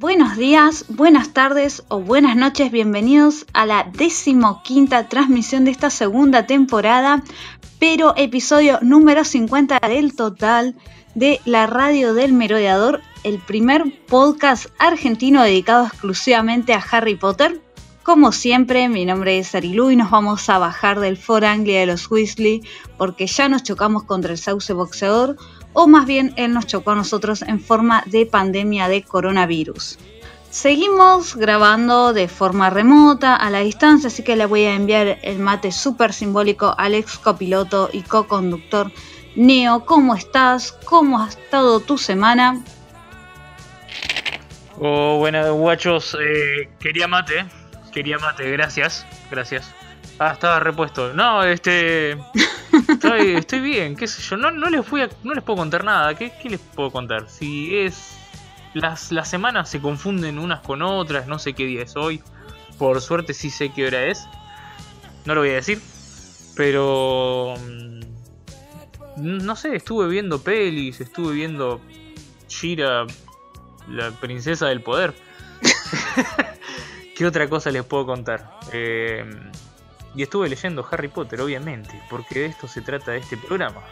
Buenos días, buenas tardes o buenas noches, bienvenidos a la decimoquinta transmisión de esta segunda temporada, pero episodio número 50 del total de la radio del merodeador, el primer podcast argentino dedicado exclusivamente a Harry Potter. Como siempre, mi nombre es Arilu y nos vamos a bajar del For Anglia de los Weasley porque ya nos chocamos contra el sauce boxeador o más bien él nos chocó a nosotros en forma de pandemia de coronavirus. Seguimos grabando de forma remota, a la distancia, así que le voy a enviar el mate súper simbólico al ex copiloto y co-conductor Neo. ¿Cómo estás? ¿Cómo ha estado tu semana? Oh, buenas guachos, eh, quería mate, quería mate, gracias, gracias. Ah, estaba repuesto. No, este. Estoy, estoy bien, qué sé yo. No, no, les puedo contar nada. ¿Qué, les puedo contar? Si es. Las, las semanas se confunden unas con otras, no sé qué día es hoy. Por suerte sí sé qué hora es. No lo voy a decir. Pero. mm, No sé, estuve viendo pelis, estuve viendo Shira, la princesa del poder. ¿Qué otra cosa les puedo contar? Eh, y estuve leyendo Harry Potter, obviamente, porque de esto se trata este programa.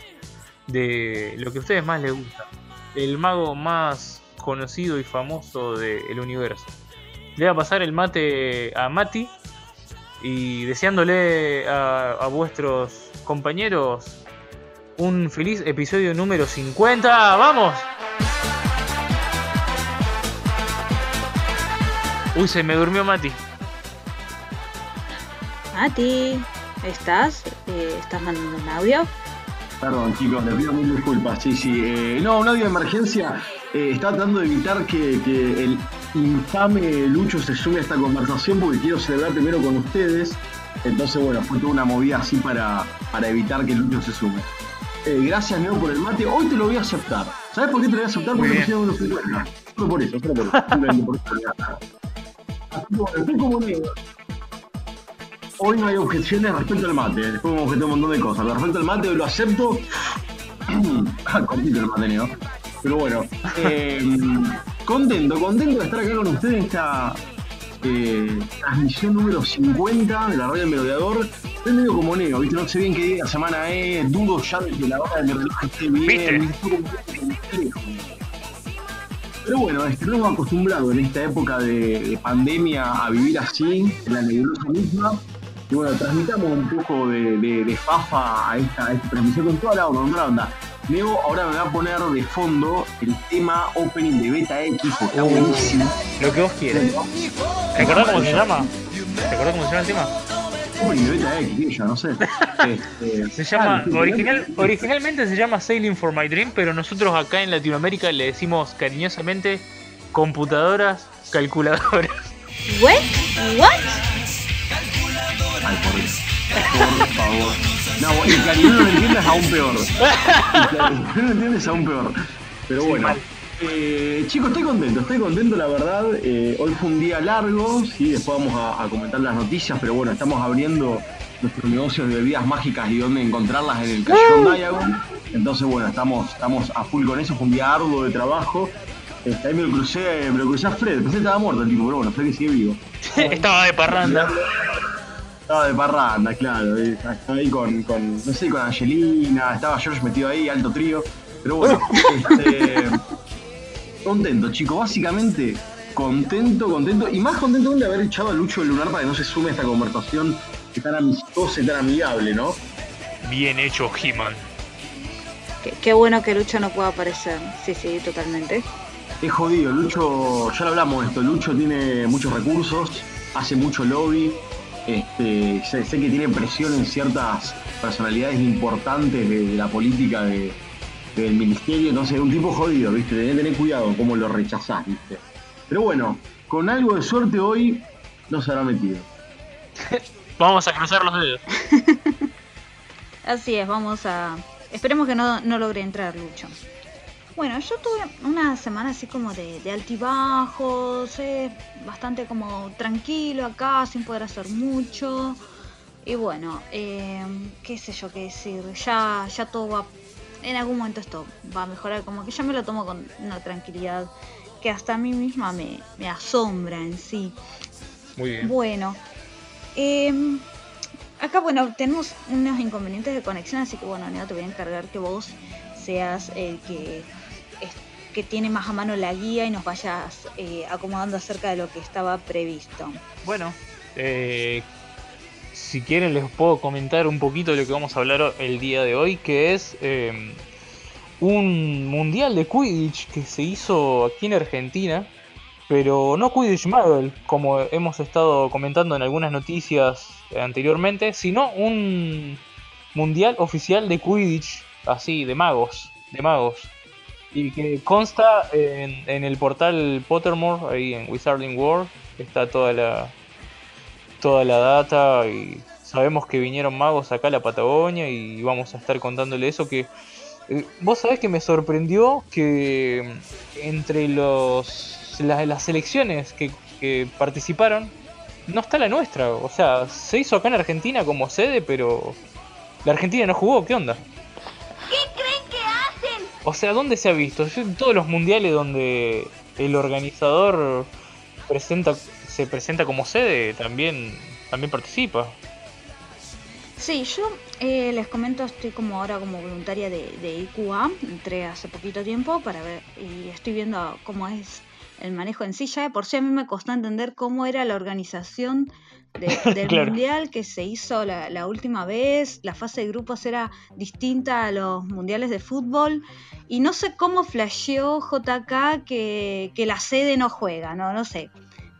De lo que a ustedes más les gusta. El mago más conocido y famoso del universo. Le voy a pasar el mate a Mati. Y deseándole a, a vuestros compañeros un feliz episodio número 50. ¡Vamos! Uy, se me durmió Mati. Mati, ¿estás? Eh, ¿Estás mandando un audio? Perdón, chicos, les pido mil disculpas. Sí, sí. eh, no, un audio de emergencia. Eh, estaba tratando de evitar que, que el infame Lucho se sume a esta conversación porque quiero celebrar primero con ustedes. Entonces, bueno, fue toda una movida así para, para evitar que Lucho se sume. Eh, gracias, Neo, por el mate. Hoy te lo voy a aceptar. ¿Sabes por qué te lo voy a aceptar? Porque me bien. hicieron unos 50. Solo por eso, solo por eso. Simplemente por eso. Así que, bueno, estoy como Neo. Hoy no hay objeciones respecto al mate. Después me objeté un montón de cosas. Pero respecto al mate, hoy lo acepto. Ah, Cortito el mate, Neo. Pero bueno, eh, contento, contento de estar acá con ustedes en esta eh, transmisión número 50 de la radio del merodeador. Estoy medio como Neo, ¿viste? No sé bien qué día de la semana es, dudo ya de que la hora de mi reloj esté bien. complejo. Pero bueno, estamos acostumbrados en esta época de, de pandemia a vivir así, en la nebulosa misma. Y bueno, transmitamos un poco de, de- de fafa a esta, a esta transmisión con toda la onda, con toda la onda. Neo ahora me va a poner de fondo el tema opening de Beta X, porque está Uh. buenísimo. Lo que vos quieras. ¿Recordás cómo se llama? ¿Recordás cómo se llama el tema? Opening de Beta X, yo no sé. Este, Se llama, ah, original, originalmente se llama Sailing for My Dream, pero nosotros acá en Latinoamérica le decimos cariñosamente computadoras calculadoras. ¿What? ¿What? Ay, por. Por favor. No, y que no lo entiendas aún peor. Y no lo entiendes aún peor. Pero bueno. Eh, chicos, estoy contento, estoy contento la verdad. Eh, hoy fue un día largo, sí, después vamos a, a comentar las noticias, pero bueno, estamos abriendo nuestros negocios de bebidas mágicas y dónde encontrarlas en el Callejón Diagon. Entonces, bueno, estamos, estamos a full con eso, fue un día arduo de trabajo. Este, ahí me lo crucé, me lo crucé a Fred, pensé que estaba muerto el tipo, pero bueno, Fred que sigue vivo. Estaba de parranda. Estaba de parranda, claro. Estaba ahí con, con, no sé, con Angelina, estaba George metido ahí, alto trío. Pero bueno, este, contento, chicos. Básicamente, contento, contento. Y más contento aún de haber echado a Lucho del lunar para que no se sume a esta conversación que tan amistosa y tan amigable, ¿no? Bien hecho, He-Man. Qué, qué bueno que Lucho no pueda aparecer. Sí, sí, totalmente. Es jodido, Lucho, ya lo hablamos de esto, Lucho tiene muchos recursos, hace mucho lobby, este, sé, sé que tiene presión en ciertas personalidades importantes de, de la política de- del ministerio, entonces es un tipo jodido, ¿viste? Tenés que tener cuidado cómo lo rechazás, ¿viste? Pero bueno, con algo de suerte hoy no se habrá metido. Vamos a cruzar los dedos. Así es, vamos a... Esperemos que no, no logre entrar Lucho. Bueno, yo tuve una semana así como de, de altibajos, eh, bastante como tranquilo acá, sin poder hacer mucho. Y bueno, eh, qué sé yo qué decir, ya, ya todo va, en algún momento esto va a mejorar, como que ya me lo tomo con una tranquilidad que hasta a mí misma me, me asombra en sí. Muy bien. Bueno, eh, acá bueno, tenemos unos inconvenientes de conexión, así que bueno, Neo, te voy a encargar que vos seas el que, que tiene más a mano la guía y nos vayas eh, acomodando acerca de lo que estaba previsto. Bueno, eh, si quieren les puedo comentar un poquito de lo que vamos a hablar el día de hoy, que es eh, un mundial de Quidditch que se hizo aquí en Argentina, pero no Quidditch Marvel, como hemos estado comentando en algunas noticias anteriormente, sino un mundial oficial de Quidditch, así, de magos, de magos. Y que consta en, en el portal Pottermore, ahí en Wizarding World, está toda la, toda la data y sabemos que vinieron magos acá a la Patagonia y vamos a estar contándole eso que eh, vos sabés que me sorprendió que mm, entre los la- las selecciones que, que participaron no está la nuestra, o sea, se hizo acá en Argentina como sede, pero la Argentina no jugó, ¿qué onda? O sea, ¿dónde se ha visto? En todos los mundiales donde el organizador presenta se presenta como sede, también también participa. Sí, yo eh, les comento, estoy como ahora como voluntaria de, de IQA, entré hace poquito tiempo para ver y estoy viendo cómo es el manejo en sí. Ya de por sí a mí me costó entender cómo era la organización de- del Claro. mundial que se hizo la, la última vez. La fase de grupos era distinta a los mundiales de fútbol y no sé cómo flasheó JK que, que la sede no juega, no, no sé.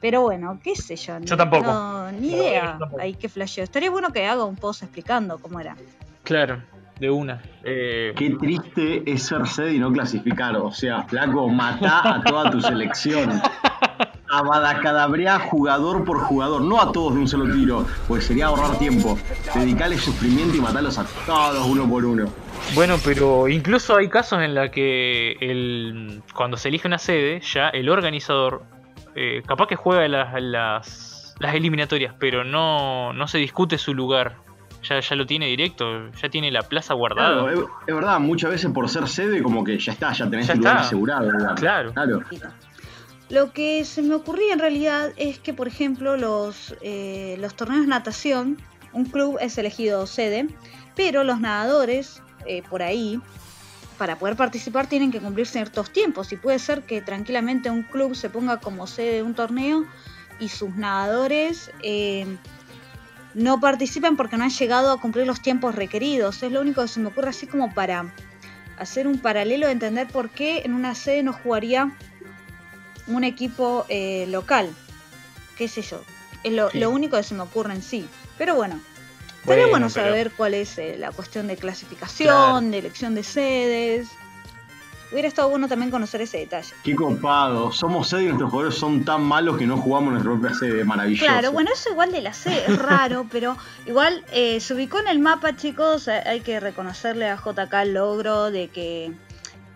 Pero bueno, qué sé yo. Yo tampoco. No, ni idea. yo tampoco. Ahí que flasheó. Estaría bueno que haga un post explicando cómo era. Claro, de una. Eh, Qué triste es ser sede y no clasificar. O sea, flaco, matá a toda tu selección. Abadacadabrea jugador por jugador, no a todos de un solo tiro, pues sería ahorrar tiempo. Dedicarle sufrimiento y matarlos a todos uno por uno. Bueno, pero incluso hay casos en la que el, cuando se elige una sede, ya el organizador eh, capaz que juega las, las, las eliminatorias, pero no, no se discute su lugar. Ya, ya lo tiene directo, ya tiene la plaza guardada. Claro, es, es verdad, muchas veces por ser sede, como que ya está, ya tenés Ya tu lugar está. asegurado. digamos. Claro. claro. Lo que se me ocurría en realidad es que, por ejemplo, los, eh, torneos de natación, un club es elegido sede, pero los nadadores, eh, por ahí, para poder participar tienen que cumplir ciertos tiempos. Y puede ser que tranquilamente un club se ponga como sede de un torneo y sus nadadores eh, no participen porque no han llegado a cumplir los tiempos requeridos. Es lo único que se me ocurre así como para hacer un paralelo de entender por qué en una sede no jugaría un equipo eh, local. ¿Qué sé yo? Es lo, Sí. lo único que se me ocurre en sí. Pero bueno, estaría Bueno, bueno, pero- saber cuál es eh, la cuestión de clasificación, Claro. de elección de sedes. Hubiera estado bueno también conocer ese detalle. Qué copado. Somos sede y nuestros jugadores son tan malos que no jugamos nuestra propia sede. Maravilloso. Claro, bueno, eso igual de la sede es raro, pero igual eh, se ubicó en el mapa, chicos. Hay que reconocerle a JK el logro de que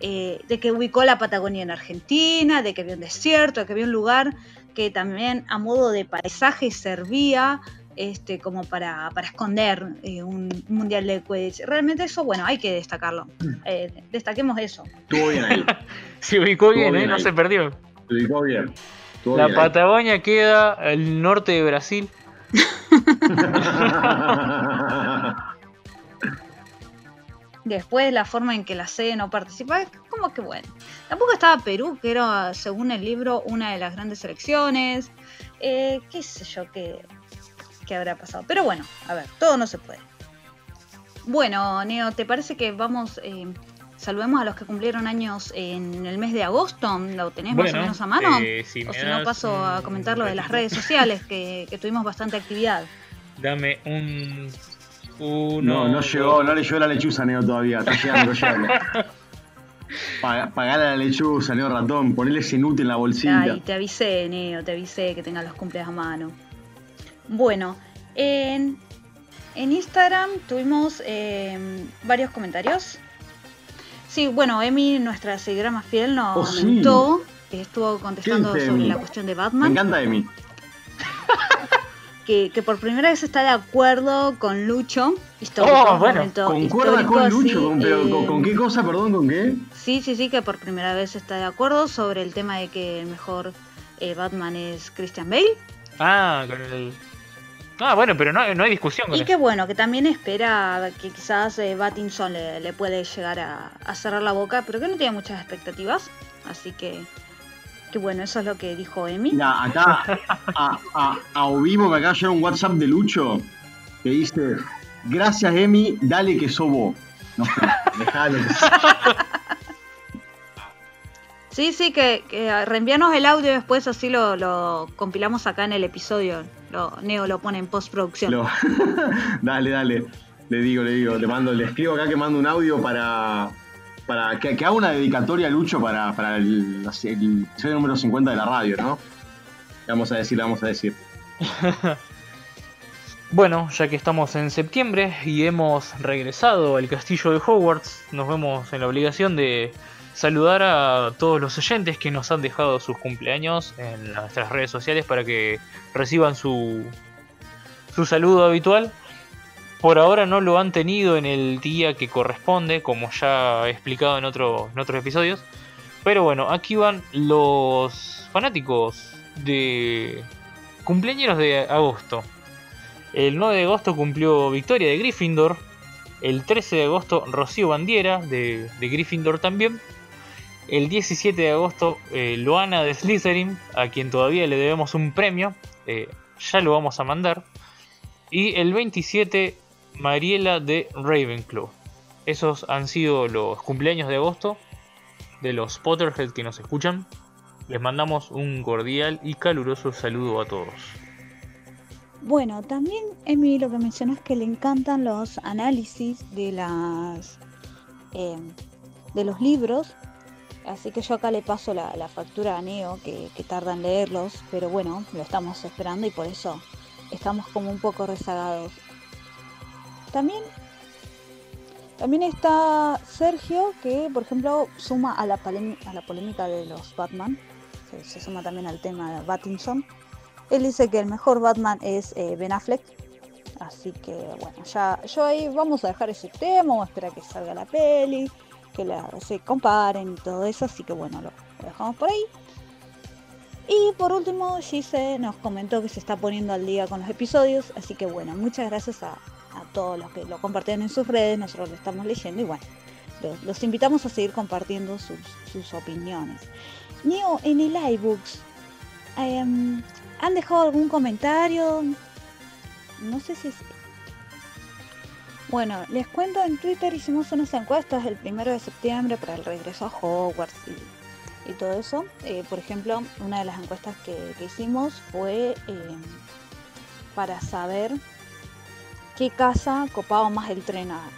eh, de que ubicó la Patagonia en Argentina, de que vio un desierto, de que vio un lugar que también a modo de paisaje servía este como para, para esconder eh, un mundial de Quidditch. Realmente eso, bueno, hay que destacarlo. Eh, destaquemos eso. Estuvo bien ahí. Se ubicó bien, bien ¿eh? no ahí. se perdió. Te ubicó bien. Estuvo La bien ahí. Patagonia queda al norte de Brasil. Después la forma en que la sede no participa, es como que bueno. Tampoco estaba Perú, que era, según el libro, una de las grandes selecciones. Eh, qué sé yo qué, qué habrá pasado. Pero bueno, a ver, todo no se puede. Bueno, Neo, ¿te parece que vamos, eh, saludemos a los que cumplieron años en el mes de agosto? ¿Lo tenés más o menos a mano? eh, si o si no, paso a comentar lo de las redes sociales, que, que tuvimos bastante actividad. Dame un. Uno, No, no dos, llegó, no le llegó la lechuza Neo todavía. Está llegando, está llegando. Pagale la lechuza, Neo Ratón, ponele ese nut en la bolsita. Ay, te avisé, Neo, te avisé que tengas los cumples a mano. Bueno, en, en Instagram tuvimos eh, varios comentarios. Sí, bueno, Emi, nuestra seguidora más fiel, nos Oh, sí. comentó, que estuvo contestando ¿Qué dice sobre Emi? la cuestión de Me Batman, encanta Emi. que, que por primera vez está de acuerdo con Lucho. Histórico, Oh, bueno, Concuerda histórico, con Lucho, sí, con, pero eh, con, ¿con qué cosa, perdón, con qué? Sí, sí, sí, que por primera vez está de acuerdo sobre el tema de que el mejor eh, Batman es Christian Bale. Ah, con el. Ah, bueno, pero no, no hay discusión con Y eso. que bueno, que también espera que quizás eh, Pattinson le, le puede llegar a, a cerrar la boca, pero que no tiene muchas expectativas. Así que, que bueno, eso es lo que dijo Emi. Mira, acá a, a, a Ovivo me acaba de un WhatsApp de Lucho que dice: Gracias, Emi, dale que sobo. No dejalo. Sí, sí, que, que reenvíanos el audio después, así lo, lo compilamos acá en el episodio. Lo, Neo lo pone en postproducción. Lo- dale, dale. Le digo, le digo, le mando, le escribo acá que mando un audio para. Para que, haga una dedicatoria Lucho para, para el, el episodio número 50 de la radio, ¿no? Vamos a decir, vamos a decir. Bueno, ya que estamos en septiembre y hemos regresado al castillo de Hogwarts, nos vemos en la obligación de saludar a todos los oyentes que nos han dejado sus cumpleaños en nuestras redes sociales para que reciban su, su saludo habitual. Por ahora no lo han tenido en el día que corresponde, como ya he explicado en, otro- en otros episodios. Pero bueno, aquí van los fanáticos de cumpleaños de agosto. El 9 de agosto cumplió Victoria de Gryffindor. El 13 de agosto Rocío Bandiera de, Gryffindor también. El 17 de agosto eh, Loana de Slytherin, a quien todavía le debemos un premio. eh, ya lo vamos a mandar. Y el 27 Mariela de Ravenclaw. Esos han sido los cumpleaños de agosto de los Potterhead que nos escuchan. Les mandamos un cordial y caluroso saludo a todos. Bueno, también Emi lo que mencionó es que le encantan los análisis de las eh, de los libros. Así que yo acá le paso la, la factura a Neo que, que tarda en leerlos, pero bueno, lo estamos esperando y por eso estamos como un poco rezagados. También, también está Sergio que por ejemplo suma a la, polémica de los Batman. Se, suma también al tema de Battinson. Él dice que el mejor Batman es eh, Ben Affleck. Así que bueno, ya yo ahí vamos a dejar ese tema, vamos a esperar que salga la peli, que se comparen y todo eso. Así que bueno, lo, lo dejamos por ahí. Y por último, Gise nos comentó que se está poniendo al día con los episodios. Así que bueno, muchas gracias a, a todos los que lo compartieron en sus redes. Nosotros lo estamos leyendo y bueno, los, invitamos a seguir compartiendo sus, opiniones. Neo, en el iBooks, em, ¿han dejado algún comentario? No sé si es... Bueno, les cuento, en Twitter hicimos unas encuestas el primero de septiembre para el regreso a Hogwarts y, todo eso. Eh, por ejemplo, una de las encuestas que, hicimos fue eh, para saber qué casa copaba más el tren a, a-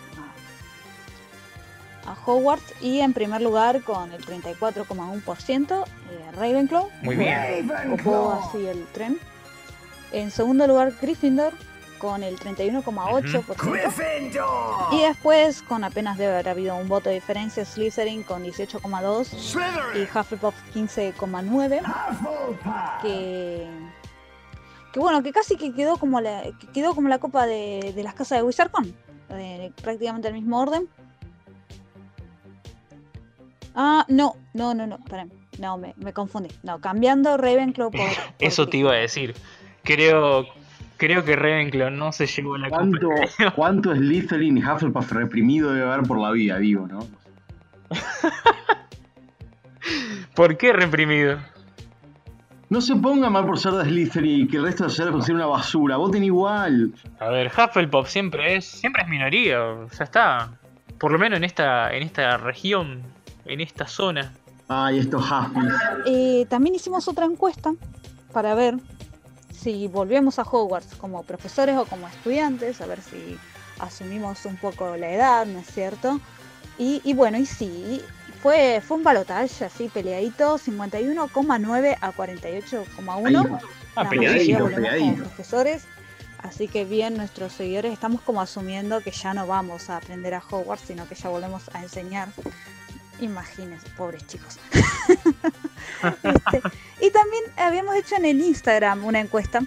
a Hogwarts y en primer lugar con el 34,1% eh, Ravenclaw. Muy bien. Copó así el tren. En segundo lugar Gryffindor con el 31,8%. Y después, con apenas debe haber habido un voto de diferencia, Slytherin con 18,2% y Hufflepuff 15,9%. Que, que bueno, que casi que quedó como la, que quedó como la copa de, de las casas de Wizardcon. eh, prácticamente el mismo orden. Ah, no, no, no, no, esperen. No, me, me confundí. No, cambiando Ravenclaw por. por Eso te iba a decir. Creo, creo que Ravenclaw no se llevó la ¿Cuánto, copa. cuánto Slytherin y Hufflepuff reprimido debe haber por la vida, digo, ¿no? ¿Por qué reprimido? No se ponga mal por ser de Slytherin y que el resto de ser considera una basura. Voten igual. A ver, Hufflepuff siempre es, siempre es minoría, ya está. Por lo menos en esta, en esta región, en esta zona. Ay, estos Hufflepuff. Eh, también hicimos otra encuesta para ver si volvemos a Hogwarts como profesores o como estudiantes, a ver si asumimos un poco la edad, ¿no es cierto? Y, y bueno, y sí, fue, fue un balotaje así peleadito, 51,9 a 48,1. Ah, peleadito, peleadito. profesores. Así que bien, nuestros seguidores estamos como asumiendo que ya no vamos a aprender a Hogwarts, sino que ya volvemos a enseñar. Imagínense, pobres chicos. Este, y también habíamos hecho en el Instagram una encuesta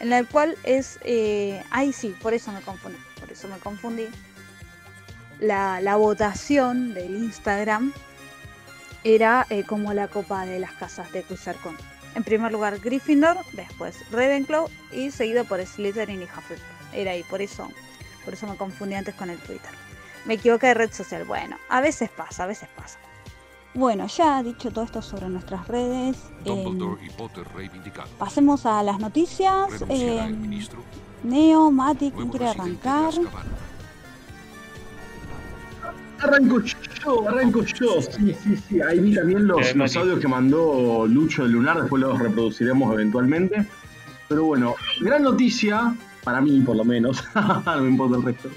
en la cual es, eh, ay sí, por eso me confundí, por eso me confundí. La, la votación del Instagram era eh, como la copa de las casas de Cruzarcon. En primer lugar Gryffindor, después Ravenclaw y seguido por Slytherin y Hufflepuff. Era ahí, por eso, por eso me confundí antes con el Twitter. Me equivoqué de red social. Bueno, a veces pasa, a veces pasa. Bueno, ya dicho todo esto sobre nuestras redes, eh, y Potter reivindicados. pasemos a las noticias. Eh. Neo, Mati, ¿quién quiere arrancar? Arranco yo, arranco yo. Sí, sí, sí. Ahí vi también los, Eh, los audios que mandó Lucho de Lunar, después los reproduciremos eventualmente. Pero bueno, gran noticia, para mí por lo menos, no me importa el resto,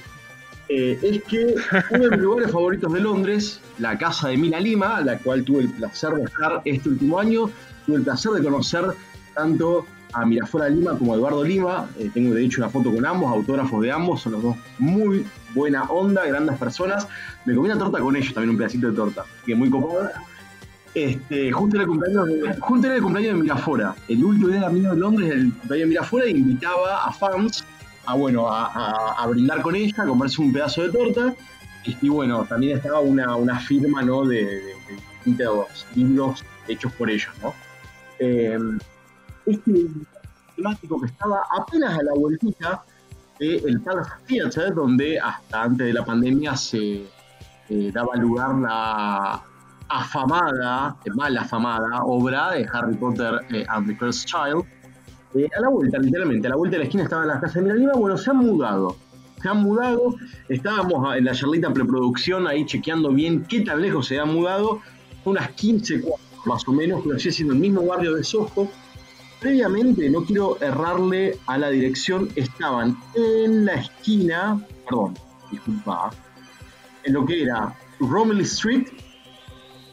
eh, es que uno de mis lugares favoritos de Londres, la casa de Mina Lima, la cual tuve el placer de estar este último año, tuve el placer de conocer tanto a Miraflora Lima como a Eduardo Lima, eh, tengo de hecho una foto con ambos, autógrafos de ambos, son los dos muy buena onda, grandes personas, me comí una torta con ellos, también un pedacito de torta, que muy copada. Este, justo era el cumpleaños de, justo era el cumpleaños de Mirafora. El último día mío de Londres, el cumpleaños de Mirafora, invitaba a fans a, bueno, a, brindar con ella, a comerse un pedazo de torta. Y, bueno, también estaba una, una firma ¿no? de, de- de distintos libros hechos por ellos. ¿no? Eh, este temático que estaba apenas a la vueltita del Palace Theatre, donde hasta antes de la pandemia se eh, daba lugar la afamada, eh, mal afamada obra de Harry Potter eh, and the Cursed Child. A la vuelta, literalmente, a la vuelta de la esquina estaba la casa de Miralima. Bueno, se han mudado. Se han mudado. Estábamos en la charlita preproducción ahí chequeando bien qué tan lejos se han mudado. Unas 15 cuadras más o menos, pero sigue siendo el mismo barrio de Soho. Previamente, no quiero errarle a la dirección, estaban en la esquina, perdón, disculpa, en lo que era Romilly Street,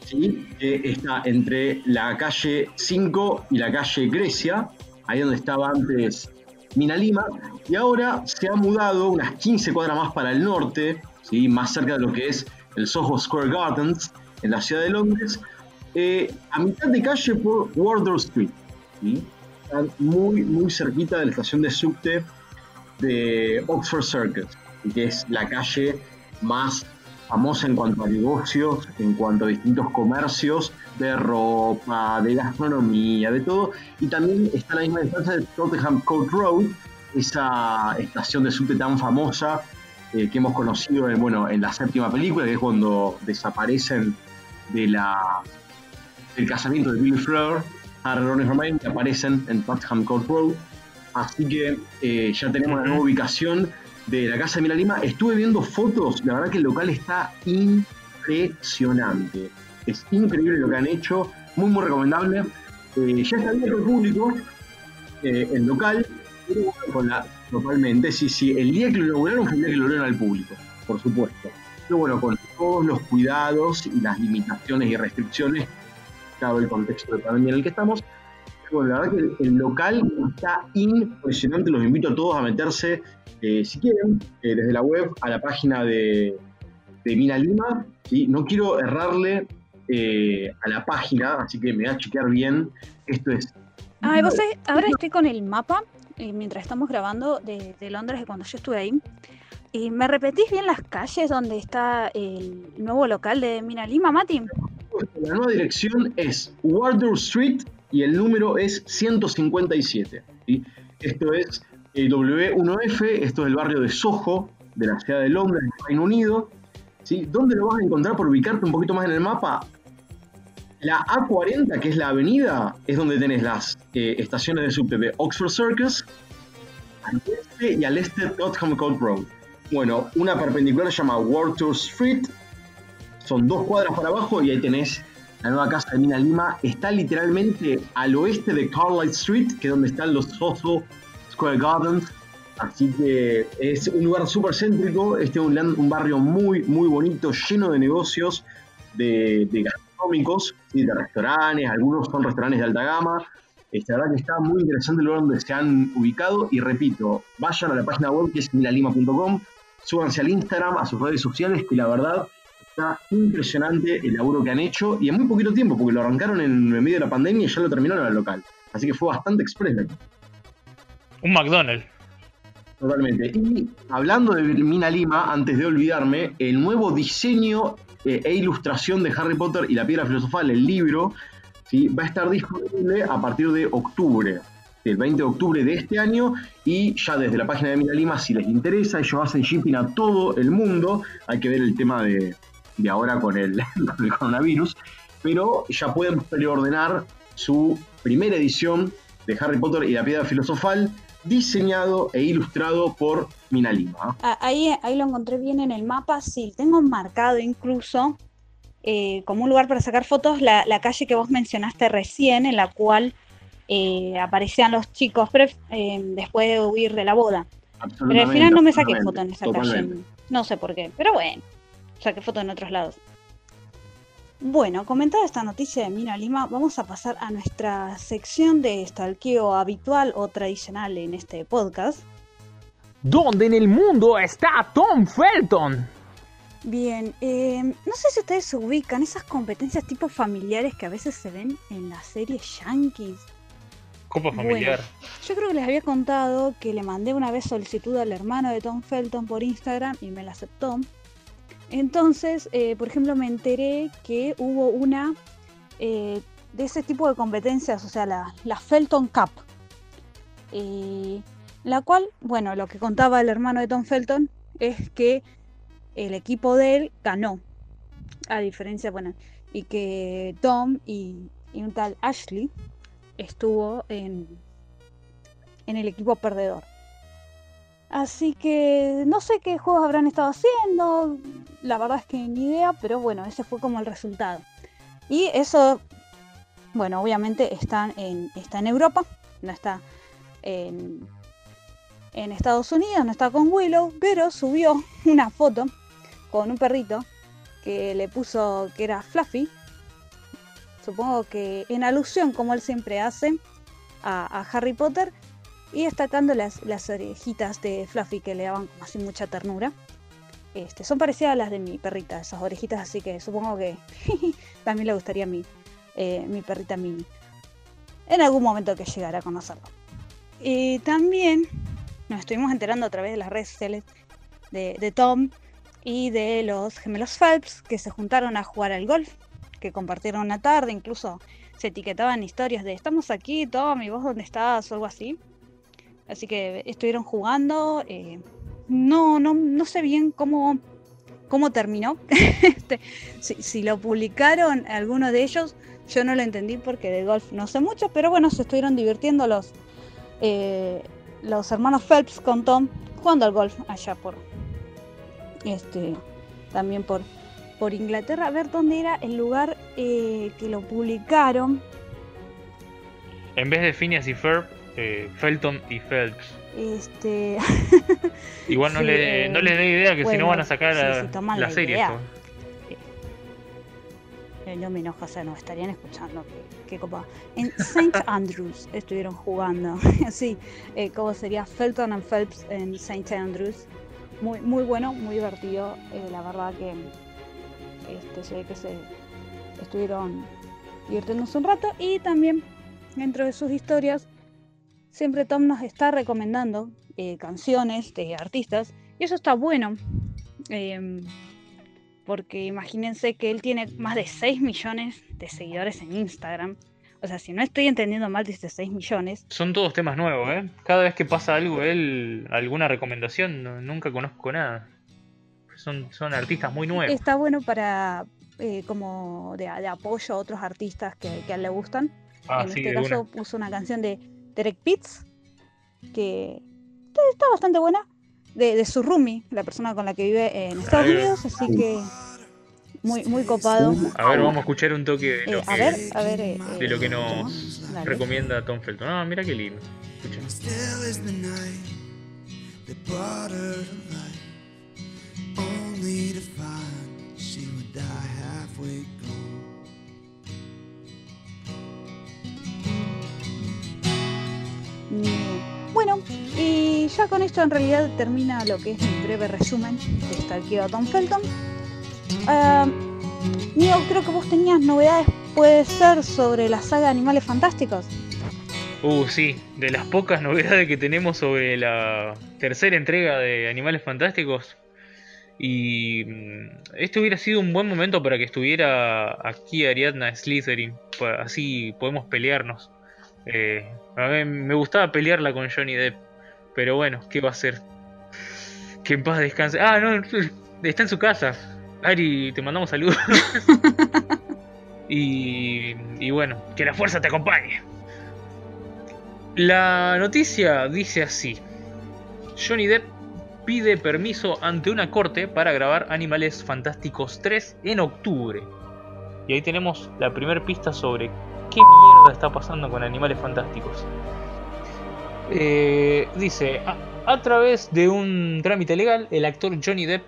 ¿sí? que está entre la calle 5 y la calle Grecia, ahí donde estaba antes Mina Lima, y ahora se ha mudado unas 15 cuadras más para el norte, ¿sí? más cerca de lo que es el Soho Square Gardens, en la ciudad de Londres, eh, a mitad de calle por Wardour Street. ¿sí? Están muy, muy cerquita de la estación de subte de Oxford Circus, que es la calle más famosa en cuanto a negocios, en cuanto a distintos comercios de ropa, de gastronomía, de todo. Y también está a la misma distancia de Tottenham Court Road, esa estación de subte tan famosa eh, que hemos conocido en, bueno, en la séptima película, que es cuando desaparecen de la, del casamiento de Billy Fleur, Harry, Ron y Hermione, que aparecen en Tottenham Court Road. Así que eh, ya tenemos la nueva ubicación de la casa de Mira Lima. Estuve viendo fotos, la verdad que el local está impresionante. Es increíble lo que han hecho, muy muy recomendable. Eh, ya está abierto al público eh, el local, pero con la, totalmente, sí, sí. El día que lo inauguraron fue el día que lo abrieron al público, por supuesto. Pero bueno, con todos los cuidados y las limitaciones y restricciones, el contexto de pandemia en el que estamos, bueno, la verdad que el, local está impresionante, los invito a todos a meterse, eh, si quieren, eh, desde la web a la página de, de Mina Lima. ¿sí? No quiero errarle eh, a la página, así que me voy a chequear bien. Esto es Ay, vos sabés, ahora estoy con el mapa eh, mientras estamos grabando de, de Londres de cuando yo estuve ahí. Y me repetís bien las calles donde está el nuevo local de Mina Lima, Mati. La nueva dirección es Wardour Street y el número es 157. ¿sí? Esto es el W1F, esto es el barrio de Soho, de la ciudad de Londres, Reino Unido. ¿sí? ¿Dónde lo vas a encontrar por ubicarte un poquito más en el mapa? La A40, que es la avenida, es donde tenés las eh, estaciones de subte de Oxford Circus, al oeste y al este Tottenham Court Road. Bueno, una perpendicular se llama Wardour Street, son dos cuadras para abajo y ahí tenés la nueva casa de Mina Lima. Está literalmente al oeste de Carlisle Street, que es donde están los Soho Square Gardens. Así que es un lugar súper céntrico. Este es un, un barrio muy, muy bonito, lleno de negocios. de, gastronómicos, ¿sí? de restaurantes, algunos son restaurantes de alta gama. La verdad que está muy interesante el lugar donde se han ubicado y repito, vayan a la página web que es milalima.com, súbanse al Instagram, a sus redes sociales, que la verdad está impresionante el laburo que han hecho y en muy poquito tiempo, porque lo arrancaron en medio de la pandemia y ya lo terminaron al local. Así que fue bastante cosa. Un McDonald's. Totalmente. Y hablando de Mina Lima, antes de olvidarme, el nuevo diseño eh, e ilustración de Harry Potter y la Piedra Filosofal, el libro, ¿sí? va a estar disponible a partir de octubre, el 20 de octubre de este año, y ya desde la página de Mina Lima, si les interesa, ellos hacen shipping a todo el mundo, hay que ver el tema de, de ahora con el, coronavirus, pero ya pueden preordenar su primera edición de Harry Potter y la Piedra Filosofal, diseñado e ilustrado por Mina Lima. Ah, Ahí, ahí lo encontré bien en el mapa, sí, tengo marcado incluso eh, como un lugar para sacar fotos la calle que vos mencionaste recién, en la cual eh, aparecían los chicos eh, después de huir de la boda. Pero al final no me saqué foto en esa calle, no sé por qué, pero bueno, saqué foto en otros lados. Bueno, comentada esta noticia de Mina Lima, vamos a pasar a nuestra sección de stalkeo habitual o tradicional en este podcast. ¿Dónde en el mundo está Tom Felton? Bien, eh, no sé si ustedes se ubican esas competencias tipo familiares que a veces se ven en las series yankees. Copa familiar. Yo creo que les había contado que le mandé una vez solicitud al hermano de Tom Felton por Instagram y me la aceptó. Entonces, eh, por ejemplo, me enteré que hubo una eh, de ese tipo de competencias, o sea, la, la Felton Cup. Eh, la cual, bueno, lo que contaba el hermano de Tom Felton es que el equipo de él ganó. A diferencia, bueno, y que Tom y, y un tal Ashley estuvo en, en el equipo perdedor. Así que no sé qué juegos habrán estado haciendo, la verdad es que ni idea, pero bueno, ese fue como el resultado. Y eso, bueno, obviamente está en, está en Europa, no está en, en Estados Unidos, no está con Willow, pero subió una foto con un perrito que le puso que era Fluffy. Supongo que en alusión, como él siempre hace, a, Harry Potter y destacando las, orejitas de Fluffy que le daban así mucha ternura. Este, son parecidas a las de mi perrita, esas orejitas, así que supongo que también le gustaría a mi, eh, mi perrita Mini. En algún momento que llegara a conocerlo. Y también nos estuvimos enterando a través de las redes sociales de, de Tom y de los gemelos Phelps que se juntaron a jugar al golf, que compartieron una tarde, incluso se etiquetaban historias de estamos aquí, Tom, y vos dónde estás, o algo así. Así que estuvieron jugando. eh, no, no, no sé bien cómo, cómo terminó. Este, si, lo publicaron algunos de ellos, yo no lo entendí porque de golf no sé mucho, pero bueno, se estuvieron divirtiendo los, eh, los hermanos Phelps con Tom jugando al golf allá por este también por, por Inglaterra. A ver dónde era el lugar eh, que lo publicaron. En vez de Phineas y Ferb, eh, Felton y Phelps. Este, Igual no, Sí, le, eh, no les dé idea que si no van a sacar sí, la, sí, toman la la serie. esto. Eh, no me enoja, o sea, no estarían escuchando. Qué, qué copa. En St. Andrews estuvieron jugando. sí, eh, como sería Felton and Phelps en St. Andrews. Muy, muy bueno, muy divertido. eh, la verdad que este, se ve que se estuvieron divirtiéndose un rato. Y también, dentro de sus historias, siempre Tom nos está recomendando eh, canciones de artistas. Y eso está bueno. Em, porque imagínense que él tiene más de 6 millones de seguidores en Instagram. O sea, si no estoy entendiendo mal, dice 6 millones. Son todos temas nuevos, ¿eh? Cada vez que pasa algo, él, alguna recomendación, nunca conozco nada. Son, son artistas muy nuevos. Está bueno para eh, como de, de apoyo a otros artistas que, que a él le gustan. Ah, en sí, este caso una. puso una canción de Derek Pitts, que está, está bastante buena, de, de su roomie, la persona con la que vive en Estados. Unidos, así que muy, muy copado. A ver, vamos a escuchar un toque de lo Eh, a que, ver, a ver. eh, de lo que nos dale. recomienda Tom Felton. Ah, mira qué lindo. Escucha. Only to find she would die halfway gone. Bueno, y ya con esto en realidad termina lo que es mi breve resumen de este archivo Tom Felton. Eh, Neo, creo que vos tenías novedades, puede ser, sobre la saga de Animales Fantásticos. Uh, sí, de las pocas novedades que tenemos sobre la tercera entrega de Animales Fantásticos. Y mm, este hubiera sido un buen momento para que estuviera aquí Ariadna Slytherin. Así podemos pelearnos. Eh, a mí me gustaba pelearla con Johnny Depp. Pero bueno, ¿qué va a hacer? Que en paz descanse. Ah, no, está en su casa. Ari, te mandamos saludos. y, y bueno, que la fuerza te acompañe. La noticia dice así. Johnny Depp pide permiso ante una corte para grabar Animales Fantásticos 3 en octubre. Y ahí tenemos la primera pista sobre qué mierda está pasando con Animales Fantásticos. Eh, dice, a, a través de un trámite legal, el actor Johnny Depp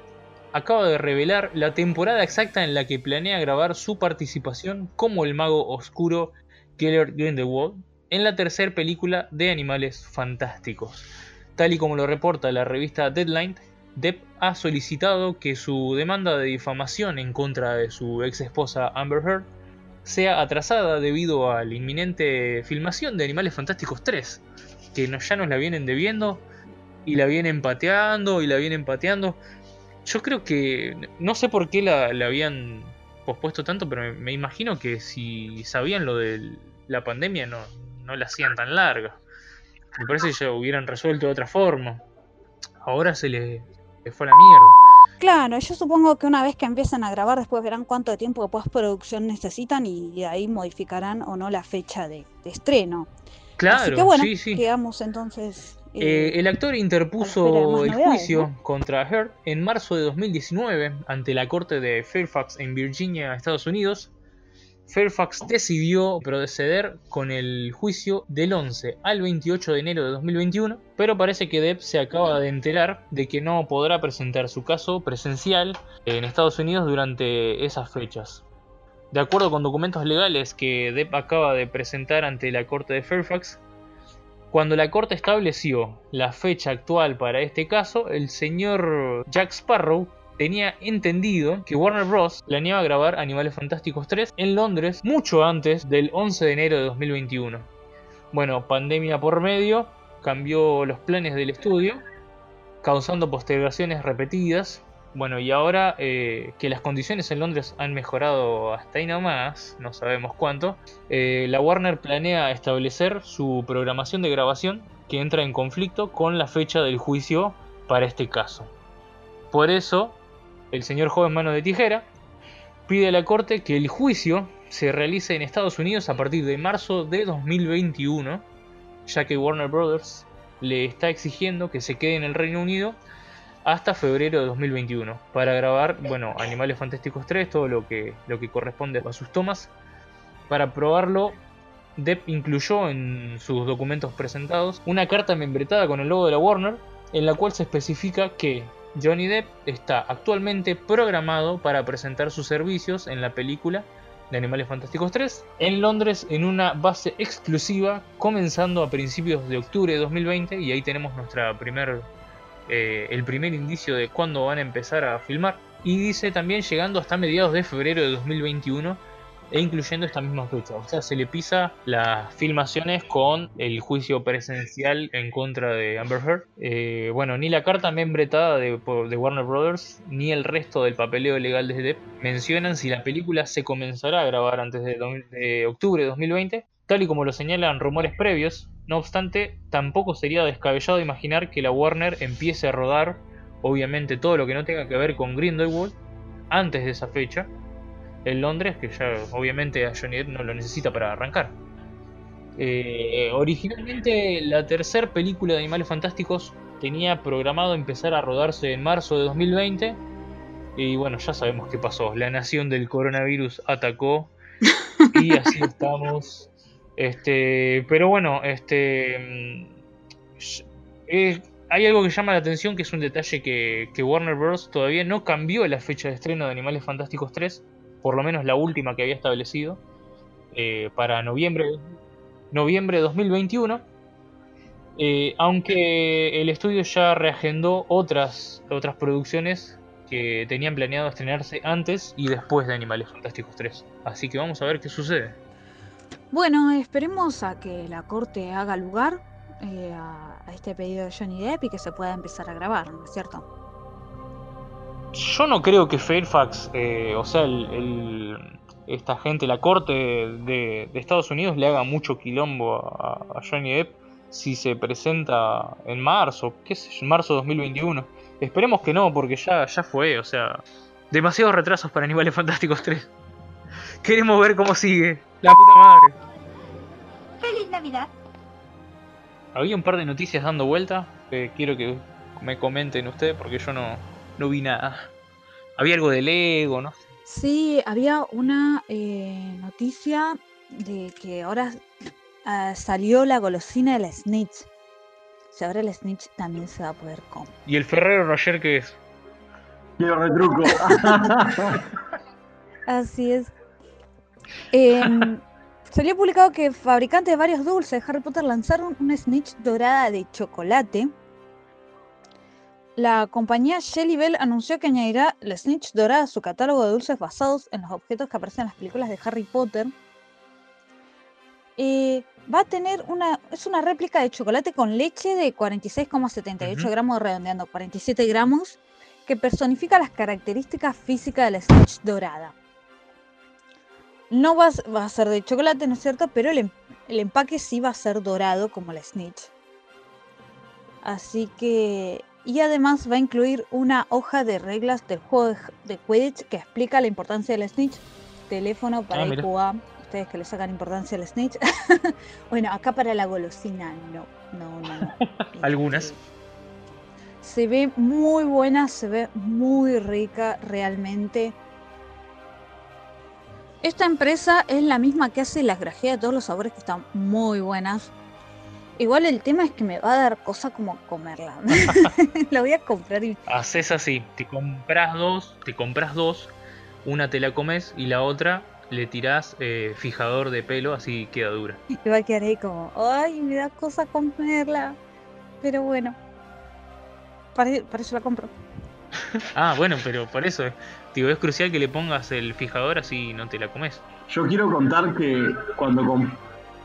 acaba de revelar la temporada exacta en la que planea grabar su participación como el mago oscuro Gellert Grindelwald en la tercera película de Animales Fantásticos. Tal y como lo reporta la revista Deadline, Depp ha solicitado que su demanda de difamación en contra de su ex esposa Amber Heard sea atrasada debido a la inminente filmación de Animales Fantásticos 3, que ya nos la vienen debiendo y la vienen pateando y la vienen pateando. Yo creo que no sé por qué la, la habían pospuesto tanto, pero me, me imagino que si sabían lo de la pandemia no, no la hacían tan larga. Me parece que ya hubieran resuelto de otra forma. Ahora se le, le fue a la mierda. Claro, yo supongo que una vez que empiecen a grabar, después verán cuánto tiempo de postproducción necesitan y ahí modificarán o no la fecha de, de estreno. Así Claro, que bueno, sí, sí. quedamos entonces. Eh, eh, el actor interpuso el juicio ¿no? contra Heard en marzo de 2019 ante la corte de Fairfax en Virginia, Estados Unidos. Fairfax decidió proceder con el juicio del 11 al 28 de enero de 2021, pero parece que Depp se acaba de enterar de que no podrá presentar su caso presencial en Estados Unidos durante esas fechas. De acuerdo con documentos legales que Depp acaba de presentar ante la corte de Fairfax, cuando la corte estableció la fecha actual para este caso, el señor Jack Sparrow tenía entendido que Warner Bros. planeaba grabar Animales Fantásticos 3 en Londres mucho antes del 11 de enero de 2021. Bueno, pandemia por medio, cambió los planes del estudio, causando postergaciones repetidas. Bueno, y ahora eh, que las condiciones en Londres han mejorado hasta ahí nomás, no sabemos cuánto, eh, la Warner planea establecer su programación de grabación que entra en conflicto con la fecha del juicio para este caso. Por eso, el señor joven mano de tijera pide a la corte que el juicio se realice en Estados Unidos a partir de marzo de 2021, ya que Warner Brothers le está exigiendo que se quede en el Reino Unido hasta febrero de 2021 para grabar, bueno, Animales Fantásticos 3, todo lo que, lo que corresponde a sus tomas. Para probarlo, Depp incluyó en sus documentos presentados una carta membretada con el logo de la Warner, en la cual se especifica que Johnny Depp está actualmente programado para presentar sus servicios en la película de Animales Fantásticos 3 en Londres en una base exclusiva comenzando a principios de octubre de 2020 y ahí tenemos nuestra primer eh, el primer indicio de cuándo van a empezar a filmar. Y dice también llegando hasta mediados de febrero de 2021 e incluyendo esta misma fecha. O sea, se le pisa las filmaciones con el juicio presencial en contra de Amber Heard. Eh, bueno, ni la carta membretada de, Warner Brothers ni el resto del papeleo legal de Depp mencionan si la película se comenzará a grabar antes de, de octubre de 2020, tal y como lo señalan rumores previos. No obstante, tampoco sería descabellado imaginar que la Warner empiece a rodar, obviamente, todo lo que no tenga que ver con Grindelwald antes de esa fecha en Londres, que ya obviamente a Johnny Depp no lo necesita para arrancar. Eh, originalmente la tercera película de Animales Fantásticos tenía programado empezar a rodarse en marzo de 2020 y bueno, ya sabemos qué pasó. La nación del coronavirus atacó y así estamos. Este, pero bueno, este mm, eh, hay algo que llama la atención, que es un detalle que, que Warner Bros. todavía no cambió la fecha de estreno de Animales Fantásticos 3, por lo menos la última que había establecido, eh, para noviembre, noviembre de 2021. Eh, aunque el estudio ya reagendó otras, otras producciones que tenían planeado estrenarse antes y después de Animales Fantásticos 3. Así que vamos a ver qué sucede. Bueno, esperemos a que la corte haga lugar eh, a, a este pedido de Johnny Depp y que se pueda empezar a grabar, ¿no es cierto? Yo no creo que Fairfax, eh, o sea, el, el- esta gente, la corte de, de Estados Unidos le haga mucho quilombo a, a Johnny Depp si se presenta en marzo, qué sé yo, en marzo de 2021. Esperemos que no, porque ya, ya fue, o sea, demasiados retrasos para Animales Fantásticos 3. Queremos ver cómo sigue. La puta madre. ¡Feliz Navidad! Había un par de noticias dando vuelta. que quiero que me comenten ustedes porque yo no, no vi nada. Había algo de Lego, ¿no? Sí, había una eh, noticia de que ahora ah, salió la golosina de la Snitch. O sea, ahora el Snitch también se va a poder comer. ¿Y el Ferrero Roger qué es? Quiero retruco. Así es. Em, salió publicado que fabricantes de varios dulces de Harry Potter lanzaron una snitch dorada de chocolate. La compañía Jelly Bell anunció que añadirá la snitch dorada a su catálogo de dulces basados en los objetos que aparecen en las películas de Harry Potter. Eh, va a tener una. Es una réplica de chocolate con leche de 46,78 Ujú. gramos, redondeando 47 gramos, que personifica las características físicas de la snitch dorada. No va va a ser de chocolate, ¿no es cierto? Pero el, em- el empaque sí va a ser dorado como la snitch. Así que... Y además va a incluir una hoja de reglas del juego de, Quidditch que explica la importancia del snitch. Teléfono para Ah. IQA. Ustedes que le sacan importancia al snitch. bueno, acá para la golosina no. No, no, no. Algunas. Este, Se ve muy buena, se ve muy rica realmente. Esta empresa es la misma que hace las grajeas de todos los sabores que están muy buenas. Igual el tema es que me va a dar cosa como comerla. la voy a comprar y Haces así, te compras dos, te compras dos, una te la comes y la otra le tirás eh, fijador de pelo, así queda dura. y va a quedar ahí como, ay, me da cosa comerla. Pero bueno, para, para eso la compro. Ah, bueno, pero por eso, digo, es crucial que le pongas el fijador así no te la comes. Yo quiero contar que cuando,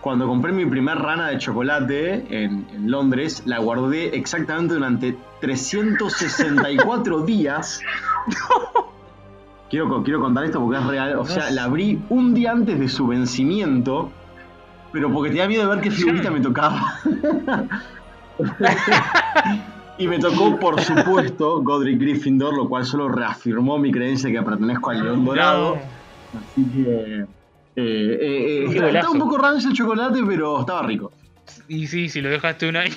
cuando compré mi primer rana de chocolate en, en Londres, la guardé exactamente durante 364 días. Quiero, quiero contar esto porque es real. O sea, la abrí un día antes de su vencimiento, pero porque tenía miedo de ver qué figurita me tocaba. y me tocó, por supuesto, Godric Gryffindor, lo cual solo reafirmó mi creencia que pertenezco al León Dorado. Así que. Eh, eh, eh, estaba, un poco rancio el chocolate, pero estaba rico. Y sí, si lo dejaste un año.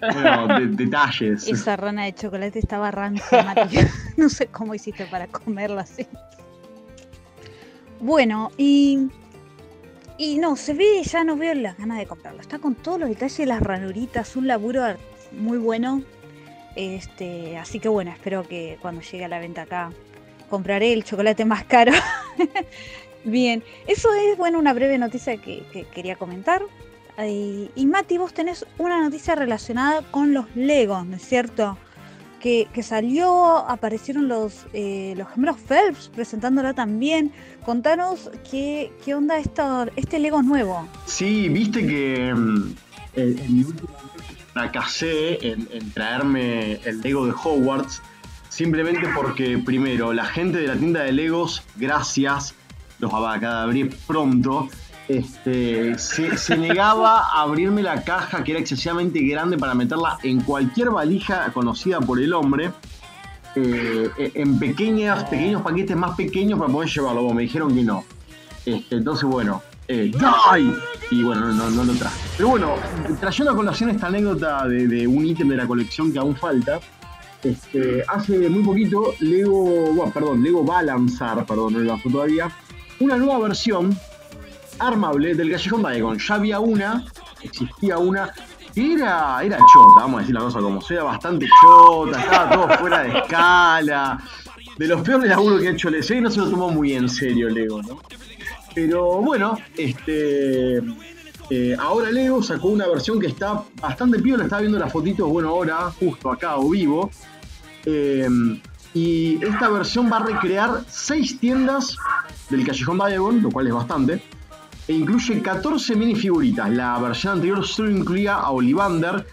Bueno, de- detalles. Esa rana de chocolate estaba rancia, Mati. no sé cómo hiciste para comerla así. Bueno, y. Y no, se ve, ya no veo las ganas de comprarlo. Está con todos los detalles, las ranuritas, un laburo muy bueno. Este, así que bueno, espero que cuando llegue a la venta acá compraré el chocolate más caro. Bien, eso es bueno una breve noticia que, que quería comentar. Y, Mati, vos tenés una noticia relacionada con los Legos, ¿no es cierto? Que, que salió, aparecieron los, eh, los gemelos Phelps presentándola también. Contanos qué, qué onda esto, este Lego nuevo. Sí, viste que mm, en, en mi última vez fracasé en traerme el Lego de Hogwarts. Simplemente porque, primero, la gente de la tienda de Legos, gracias, los va a acabar de abrir pronto, este, se, negaba a abrirme la caja que era excesivamente grande para meterla en cualquier valija conocida por el hombre. eh, en pequeñas, pequeños paquetes más pequeños para poder llevarlo. Me dijeron que no. Este, entonces, bueno, eh. Y bueno, no, lo traje. Pero bueno, trayendo a colación esta anécdota de, de un ítem de la colección que aún falta, este, hace muy poquito Lego, bueno, perdón, Lego va a lanzar, perdón, no lo lanzó todavía, una nueva versión armable del Callejón Diagon. Ya había una, existía una, Era, era chota, vamos a decir la cosa como sea, bastante chota, estaba todo fuera de escala. De los peores laburos que ha hecho Lego, no se lo tomó muy en serio Lego, ¿no? Pero bueno, este. eh, ahora Lego sacó una versión que está bastante piola, estaba viendo las fotitos, bueno, ahora, justo acá o vivo. Eh, y esta versión va a recrear seis tiendas del Callejón Diagon, lo cual es bastante. E incluye 14 minifiguritas. La versión anterior solo incluía a Olivander,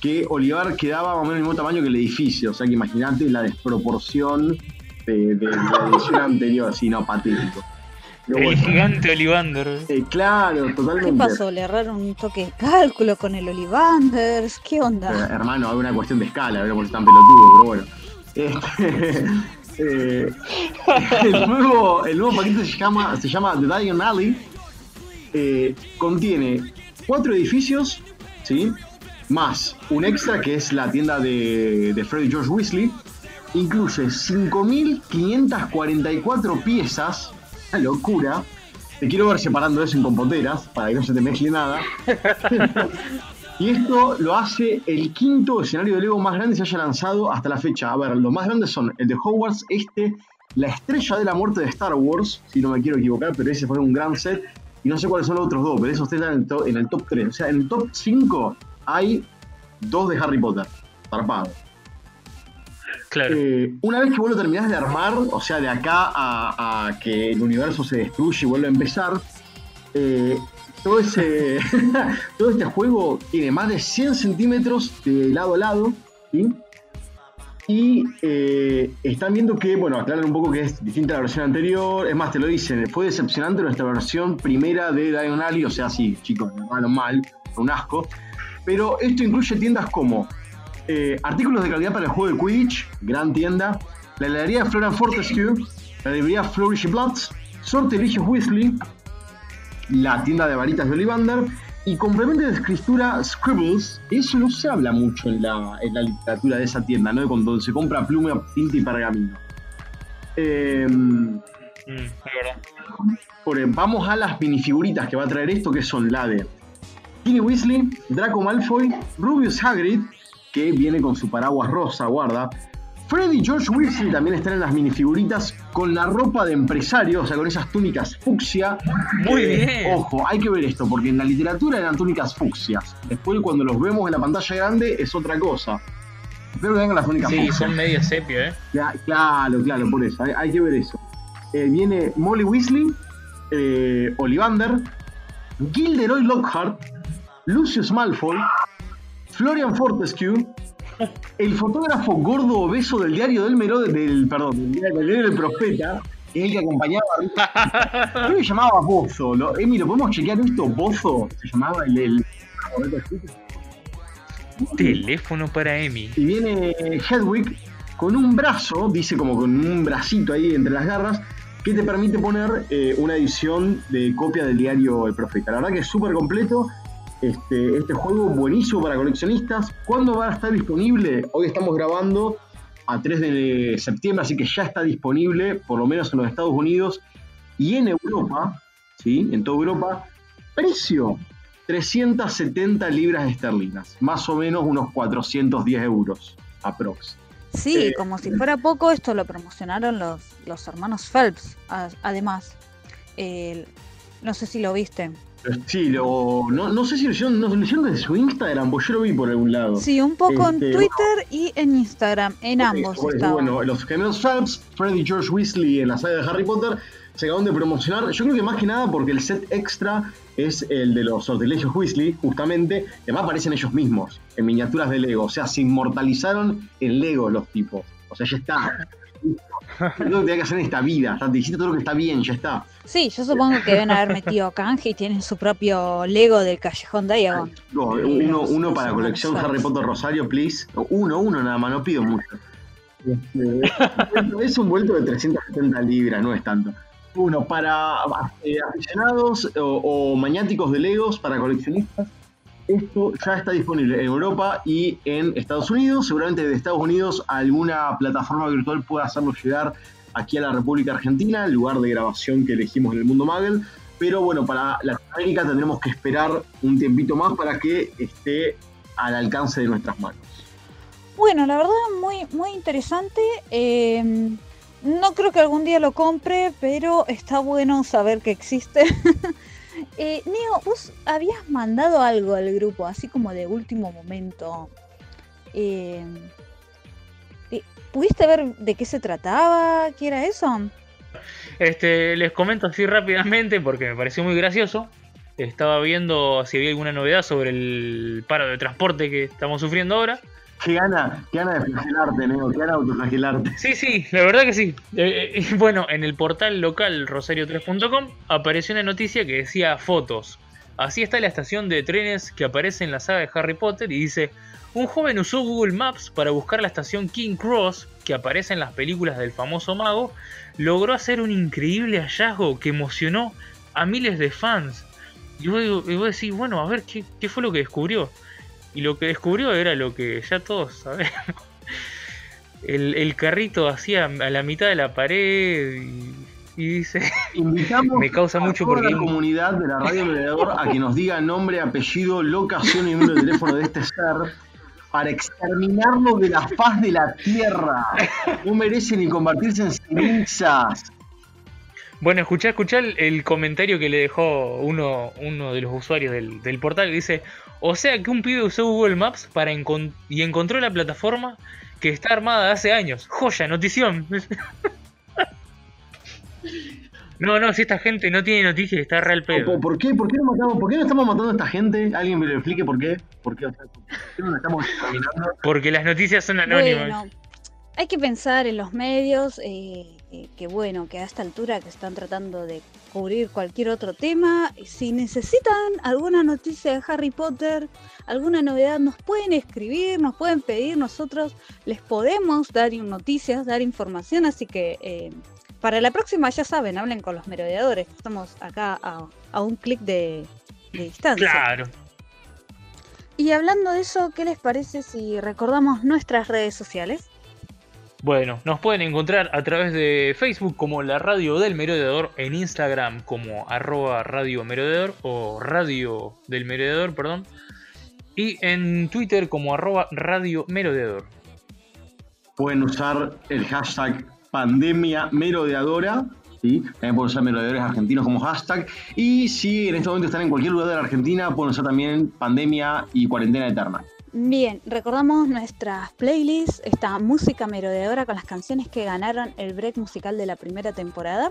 que Olivar quedaba más o menos del mismo tamaño que el edificio. O sea que imagínate la desproporción de, de la edición anterior, así, no, patético. Pero El bueno, gigante Olivander. eh, claro, ¿Qué totalmente. pasó? ¿Le erraron un toque de cálculo con el Olivanders? ¿Qué Eh, onda? hermano, hay una cuestión de escala, veremos si están pelotudos, pero bueno. Este, eh, el, nuevo, el nuevo paquete se llama, se llama The Diagon Alley. Eh, contiene cuatro edificios, ¿sí? Más un extra que es la tienda de, de Freddy George Weasley. Incluye 5.544 piezas. Una locura. Te quiero ver separando eso en compoteras para que no se te mezcle nada. Y esto lo hace el quinto escenario de Lego más grande que se haya lanzado hasta la fecha. A ver, los más grandes son el de Hogwarts, este, la estrella de la muerte de Star Wars, si no me quiero equivocar, pero ese fue un gran set. Y no sé cuáles son los otros dos, pero esos están en el, to- en el top 3. O sea, en el top 5 hay dos de Harry Potter. Zarpado. Claro. Eh, una vez que vos lo terminás de armar, o sea, de acá a, a que el universo se destruye y vuelve a empezar, eh, todo, este juego tiene más de 100 centímetros de lado a lado. Y eh, están viendo que, bueno, aclaran un poco que es distinta a la versión anterior. Es más, te lo dicen, fue decepcionante nuestra versión primera de Diagon Alley, o sea, sí, chicos, malo mal, un asco. Pero esto incluye tiendas como eh, artículos de calidad para el juego de Quidditch, gran tienda, la heladería Florian Fortescue, la librería Flourish Bloods, Sortilegios Weasley, la tienda de varitas de Olivander y complemento de escritura Scribbles. Eso no se habla mucho en la, en la literatura de esa tienda, ¿no? Cuando se compra pluma, tinta y pergamino. Em, por- vamos a las minifiguritas que va a traer esto, que son la de Ginny Weasley, Draco Malfoy, Rubius Hagrid, que viene con su paraguas rosa, guarda. Freddy y George Weasley también están en las minifiguritas con la ropa de empresario, o sea, con esas túnicas fucsia. Muy Eh, bien. Ojo, hay que ver esto, porque en la literatura eran túnicas fucsias. Después, cuando los vemos en la pantalla grande, es otra cosa. Espero que vengan las túnicas Sí, fucsias. son medio sepia, ¿eh? Claro, claro, por eso, hay, hay que ver eso. Eh, viene Molly Weasley, eh, Olivander, Gilderoy Lockhart, Lucius Malfoy, Florian Fortescue, el fotógrafo gordo obeso del diario del Mero, del, perdón, del diario, del diario del Profeta, es el que acompañaba a Creo que llamaba Bozo. Lo, Emi, ¿lo podemos chequear esto? ¿Bozo? Se llamaba el... el- Teléfono para Emi. y viene Hedwig con un brazo, dice como con un bracito ahí entre las garras, que te permite poner eh, una edición de copia del diario El Profeta. La verdad que es súper completo. Este, este juego buenísimo para coleccionistas. ¿Cuándo va a estar disponible? Hoy estamos grabando a 3 de septiembre, así que ya está disponible, por lo menos en los Estados Unidos y en Europa, ¿sí? En toda Europa. Precio, 370 libras esterlinas, más o menos unos 410 euros, aprox. Sí, eh, como si fuera poco, esto lo promocionaron los, los hermanos Phelps, además. No sé si lo viste. Sí, lo, no, no sé si lo hicieron, no, lo hicieron desde su Instagram, pues yo lo vi por algún lado. Sí, un poco Este, en Twitter y en Instagram, en ambos estaba. Bueno, los gemelos Phelps, Freddy y George Weasley en la saga de Harry Potter se acaban de promocionar. Yo creo que más que nada porque el set extra es el de los sortilegios Weasley, justamente. Y además aparecen ellos mismos en miniaturas de Lego. O sea, se inmortalizaron en Lego los tipos. O sea, ya está. Todo lo que tenía que hacer en esta vida. Está, te hiciste todo lo que está bien, ya está. Sí, yo supongo que deben haber metido canje y tienen su propio Lego del Callejón Diagon. No, uno, uno para colección. Harry Potter Rosario, please. Uno, uno nada más, no pido mucho. Este, es un vuelto de 370 libras, no es tanto. Uno, para eh, aficionados o, o maniáticos de Legos, para coleccionistas, esto ya está disponible en Europa y en Estados Unidos. Seguramente de Estados Unidos alguna plataforma virtual pueda hacerlo llegar aquí a la República Argentina, lugar de grabación que elegimos en el mundo Magel. Pero bueno, para Latinoamérica tendremos que esperar un tiempito más para que esté al alcance de nuestras manos. Bueno, la verdad, muy, muy interesante. Eh, no creo que algún día lo compre, pero está bueno saber que existe. eh, Neo, vos habías mandado algo al grupo, así como de último momento. Eh, ¿Pudiste ver de qué se trataba? ¿Qué era eso? Este, les comento así rápidamente porque me pareció muy gracioso. Estaba viendo si había alguna novedad sobre el paro de transporte que estamos sufriendo ahora. Qué gana, qué gana de flagelarte, Neo, qué gana de autoflagelarte. Sí, sí, la verdad que sí. Eh, eh, bueno, en el portal local rosario3.com apareció una noticia que decía fotos. Así está la estación de trenes que aparece en la saga de Harry Potter y dice, un joven usó Google Maps para buscar la estación King Cross que aparece en las películas del famoso mago, logró hacer un increíble hallazgo que emocionó a miles de fans. Y vos, y vos decís, bueno, a ver, ¿qué, fue lo que descubrió? Y lo que descubrió era lo que ya todos sabemos. El, el carrito hacía a la mitad de la pared y, y dice... Invitamos Me causa a mucho toda porque- la comunidad de la radio Mediador a que nos diga nombre, apellido, locación y número de teléfono de este ser para exterminarlo de la faz de la tierra. No merece ni convertirse en cenizas. Bueno, escuchá, escuchá el, el comentario que le dejó uno, uno de los usuarios del, del portal. Dice, o sea que un pibe usó Google Maps para encon- y encontró la plataforma que está armada hace años. Joya, notición. No, no, si esta gente no tiene noticias, está real ¿Por, pedo. por qué? ¿Por qué, no matamos, ¿Por qué no estamos matando a esta gente? ¿Alguien me lo explique por qué? ¿Por qué, O sea, ¿por qué no la estamos exterminando? Porque las noticias son anónimas. Bueno, hay que pensar en los medios, eh, eh, que bueno, que a esta altura que están tratando de cubrir cualquier otro tema, si necesitan alguna noticia de Harry Potter, alguna novedad, nos pueden escribir, nos pueden pedir, nosotros les podemos dar noticias, dar información, así que eh, para la próxima ya saben, hablen con los merodeadores, estamos acá a, a un clic de, de distancia. Claro. Y hablando de eso, ¿qué les parece si recordamos nuestras redes sociales? Bueno, nos pueden encontrar a través de Facebook como la Radio del Merodeador, en Instagram como arroba Radio Merodeador o Radio del Merodeador, perdón, y en Twitter como arroba Radio Merodeador. Pueden usar el hashtag pandemia merodeadora. ¿sí? También pueden usar merodeadores argentinos como hashtag. Y si en este momento están en cualquier lugar de la Argentina, pueden usar también pandemia y cuarentena eterna. Bien, recordamos nuestras playlists, esta música merodeadora con las canciones que ganaron el break musical de la primera temporada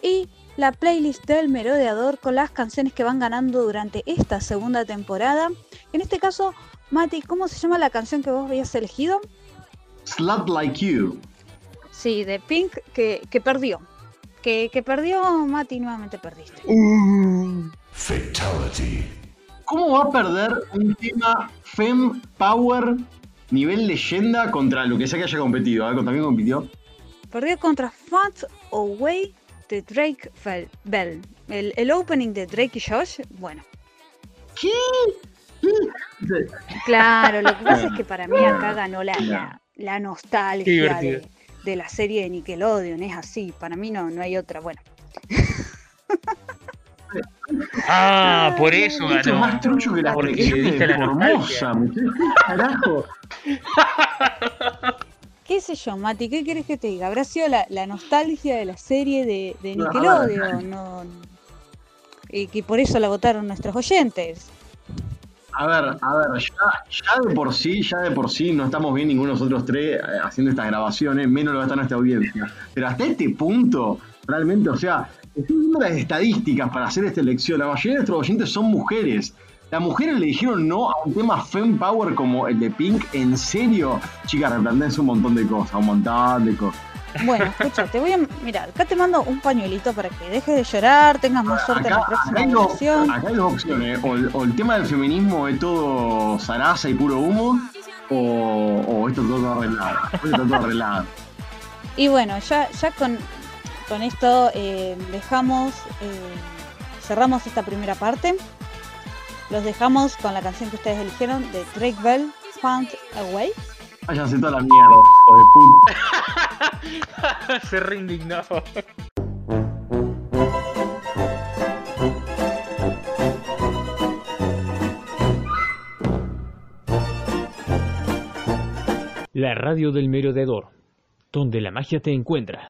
y la playlist del merodeador con las canciones que van ganando durante esta segunda temporada. En este caso, Mati, ¿cómo se llama la canción que vos habías elegido? Slut Like You. Sí, de Pink, que, que perdió. Que, que perdió, Mati, nuevamente perdiste. Fatality. ¿Cómo va a perder un tema Fem Power nivel leyenda contra lo que sea que haya competido? ¿eh? ¿Contra quién compitió? Perdió contra Fat Away de Drake Fel- Bell. El, el opening de Drake y Josh, bueno. ¿Qué? Claro, lo que pasa es que para mí acá ganó la, la, la Qué nostalgia divertido. de, de la serie de Nickelodeon, es así, para mí no, no hay otra. Bueno, Ah, por eso Esto es ganó. más trucho que la Porque diste la. ¿Qué carajo? qué sé yo, Mati, ¿qué querés que te diga? Habrá sido la, la nostalgia de la serie de, de No, Nickelodeon, no, y que por eso la votaron nuestros oyentes. A ver, a ver, ya, ya de por sí, ya de por sí no estamos bien ninguno de nosotros tres eh, haciendo estas grabaciones, menos lo va a estar nuestra audiencia. Pero hasta este punto, realmente, o sea, estoy viendo las estadísticas para hacer esta elección. La mayoría de nuestros oyentes son mujeres. Las mujeres le dijeron no a un tema Fem Power como el de Pink. ¿En serio? Chicas, replantense un montón de cosas, un montón de cosas. Bueno, escucha, te voy a mirar, acá te mando un pañuelito para que dejes de llorar, tengas más suerte en la Acá, acá próxima hay dos, votación. acá hay dos opciones. O el, o el tema del feminismo es todo zaraza y puro humo, o, o esto todo arreglado. Esto todo arreglado. Y bueno, ya, ya con, con esto eh, dejamos, eh, cerramos esta primera parte. Los dejamos con la canción que ustedes eligieron de Drake Bell, Found Away. Váyanse toda la mierda, hijo de puta. Se re indignaba. La radio del merodeador, donde la magia te encuentra.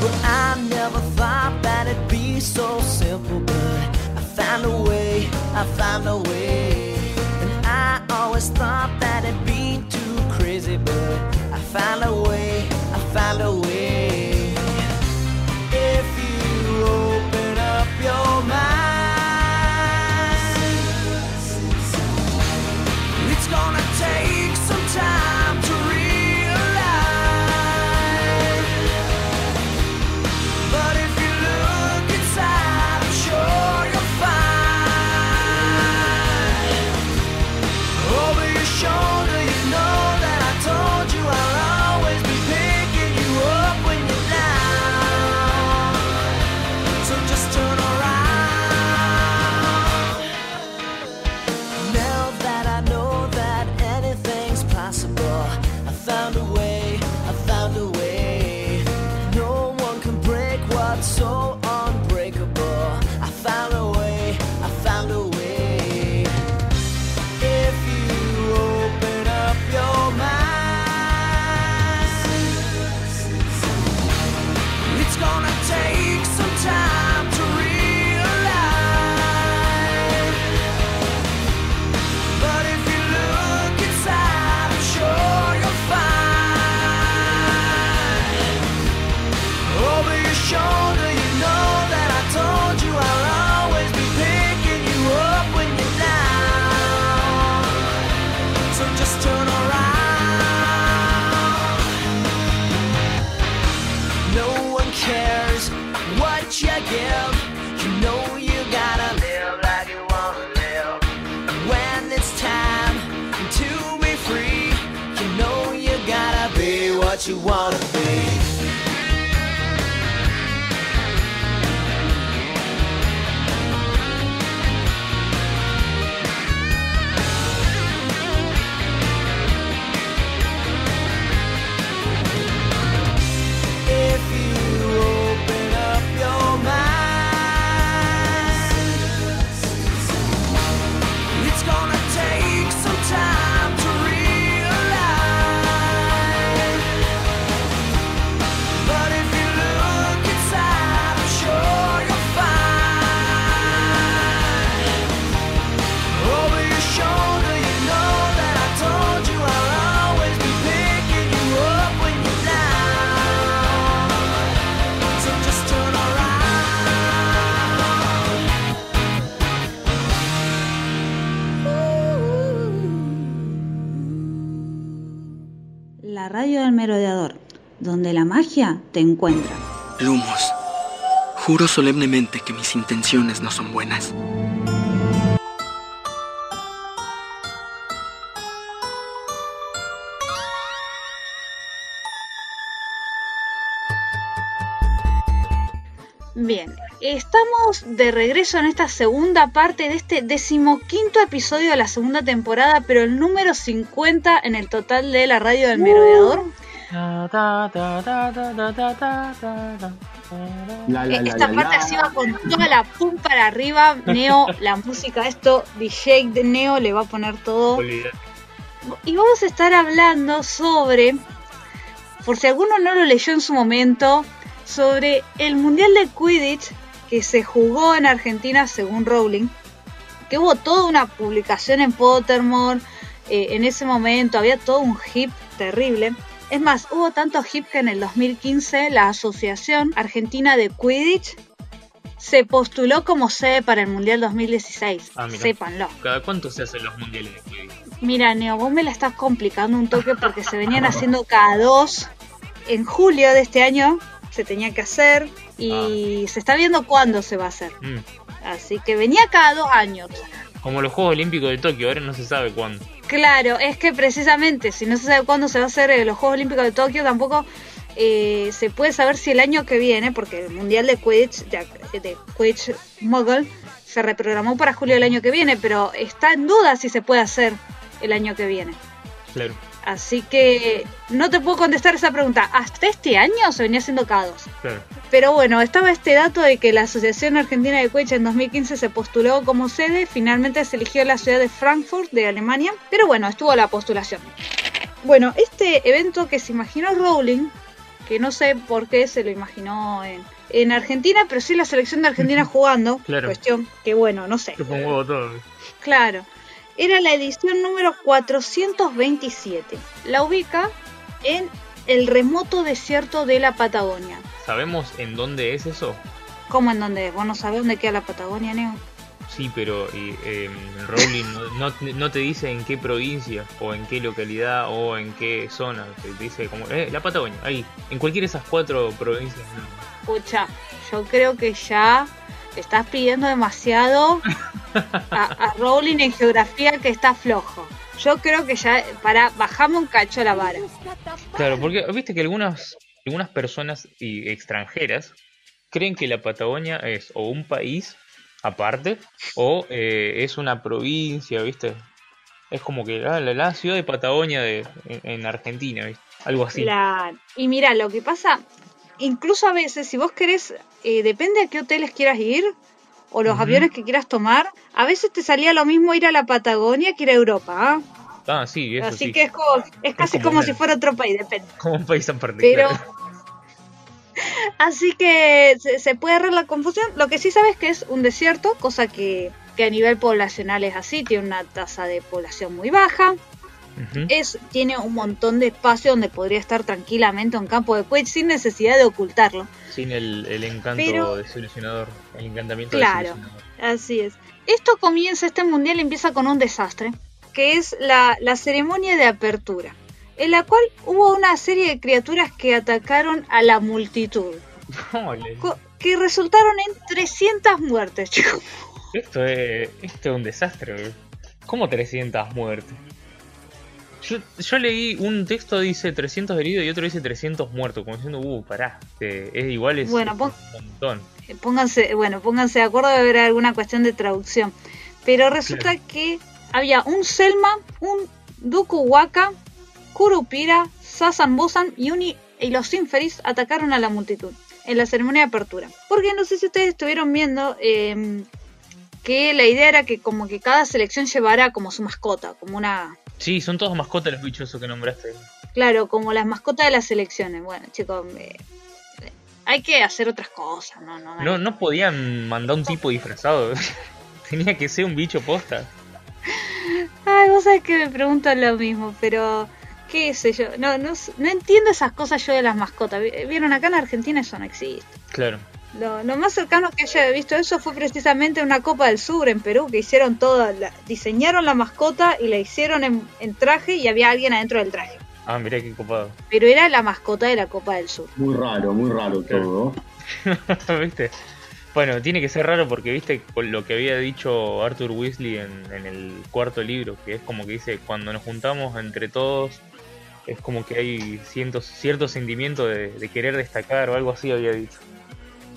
Well, I never thought that it'd be so simple, but I found a way, I found a way. Always thought that it'd be too crazy, but I found a way, I found a way. Te encuentra. Lumos, juro solemnemente que mis intenciones no son buenas. Bien, estamos de regreso en esta segunda parte de este decimoquinto episodio de la segunda temporada, pero el número 50 en el total de la radio del merodeador. Esta parte así va con toda la pum para arriba. Neo, la música, esto, DJ de Neo le va a poner todo. Y vamos a estar hablando sobre, por si alguno no lo leyó en su momento, sobre el Mundial de Quidditch que se jugó en Argentina según Rowling. Que hubo toda una publicación en Pottermore. Eh, en ese momento había todo un hip terrible. Es más, hubo tanto hip que en el 2015 la Asociación Argentina de Quidditch se postuló como sede para el Mundial 2016. Ah. Sépanlo. ¿Cada cuánto se hacen los mundiales de Quidditch? Mira, Neo, vos me la estás complicando un toque porque se venían haciendo cada dos. En julio de este año se tenía que hacer y se está viendo cuándo se va a hacer. Mm. Así que venía cada dos años. Como los Juegos Olímpicos de Tokio, ahora no se sabe cuándo. Claro, es que precisamente si no se sabe cuándo se va a hacer eh, los Juegos Olímpicos de Tokio, tampoco eh, se puede saber si el año que viene, porque el Mundial de Quidditch, de, de Quidditch Muggle, se reprogramó para julio del año que viene, pero está en duda si se puede hacer el año que viene. Claro. Así que no te puedo contestar esa pregunta. Hasta este año se venía haciendo cada dos. Claro. Pero bueno, estaba este dato de que la Asociación Argentina de Quidditch en 2015 se postuló como sede, finalmente se eligió la ciudad de Frankfurt de Alemania, pero bueno, estuvo la postulación. Bueno, este evento que se imaginó Rowling, que no sé por qué se lo imaginó en, en Argentina, pero sí la selección de Argentina jugando, Claro. cuestión que bueno, no sé. Todo. Claro. Era la edición número 427. La ubica en el remoto desierto de la Patagonia. ¿Sabemos en dónde es eso? ¿Cómo en dónde? ¿Vos no sabés dónde queda la Patagonia, Neo? Sí, pero eh, Rowling no, no- no te dice en qué provincia, o en qué localidad, o en qué zona. Te dice como, eh, la Patagonia, ahí. En cualquiera de esas cuatro provincias. Escucha, yo creo que ya estás pidiendo demasiado a, a Rowling en geografía que está flojo. Yo creo que ya, para, bajamos un cacho la vara. Claro, porque viste que algunas, algunas personas y extranjeras creen que la Patagonia es o un país aparte o eh, es una provincia, ¿viste? Es como que ah, la, la ciudad de Patagonia de, en, en Argentina, ¿viste? Algo así. Claro. Y mira, lo que pasa, incluso a veces, si vos querés, eh, depende a qué hoteles quieras ir o los aviones que quieras tomar, a veces te salía lo mismo ir a la Patagonia que ir a Europa. ¿ah? Ah, sí, eso Así sí. que es, como, es casi como como una- si fuera otro país, depende. Como un país aparte. Pero, claro. así que se, se puede errar la confusión. Lo que sí sabes que es un desierto, cosa que, que a nivel poblacional es así, tiene una tasa de población muy baja. Es tiene un montón de espacio donde podría estar tranquilamente un campo de Quidditch sin necesidad de ocultarlo. Sin el, el encanto Pero- desilusionador, el encantamiento Claro. desilusionador. Así es. Esto comienza, este mundial empieza con un desastre, que es la, la ceremonia de apertura, en la cual hubo una serie de criaturas que atacaron a la multitud, que resultaron en 300 muertes, chicos. Esto es, esto es un desastre. ¿Cómo 300 muertes? Yo, yo leí un texto dice 300 heridos y otro dice 300 muertos, como diciendo, uh, pará, que es igual, es, Bueno, es un montón. Eh, Pónganse, bueno, pónganse de acuerdo de haber alguna cuestión de traducción. Pero resulta Claro. que había un Selma, un Duku Waka, Kurupira, Sasan Bosan y, un y los Inferis atacaron a la multitud en la ceremonia de apertura. Porque no sé si ustedes estuvieron viendo eh, que la idea era que como que cada selección llevara como su mascota, como una... Sí, son todos mascotas los bichos que nombraste. Claro, como las mascotas de las selecciones. Bueno, chicos, eh, hay que hacer otras cosas, ¿no? no, No, no podían mandar un tipo disfrazado. Tenía que ser un bicho posta. Ay, vos sabés que me pregunto lo mismo, pero qué sé yo, no, no, no entiendo esas cosas yo de las mascotas. Vi- Vieron, acá en Argentina eso no existe. Claro. Lo, lo más cercano que haya visto eso fue precisamente una Copa del Sur en Perú, que hicieron toda, la, diseñaron la mascota y la hicieron en, en traje y había alguien adentro del traje. Ah, mirá qué copado. Pero era la mascota de la Copa del Sur. Muy raro, muy raro todo. ¿Viste? Bueno, tiene que ser raro porque viste con lo que había dicho Arthur Weasley en, en el cuarto libro, que es como que dice, cuando nos juntamos entre todos, es como que hay cientos, cierto sentimiento de, de querer destacar o algo así había dicho.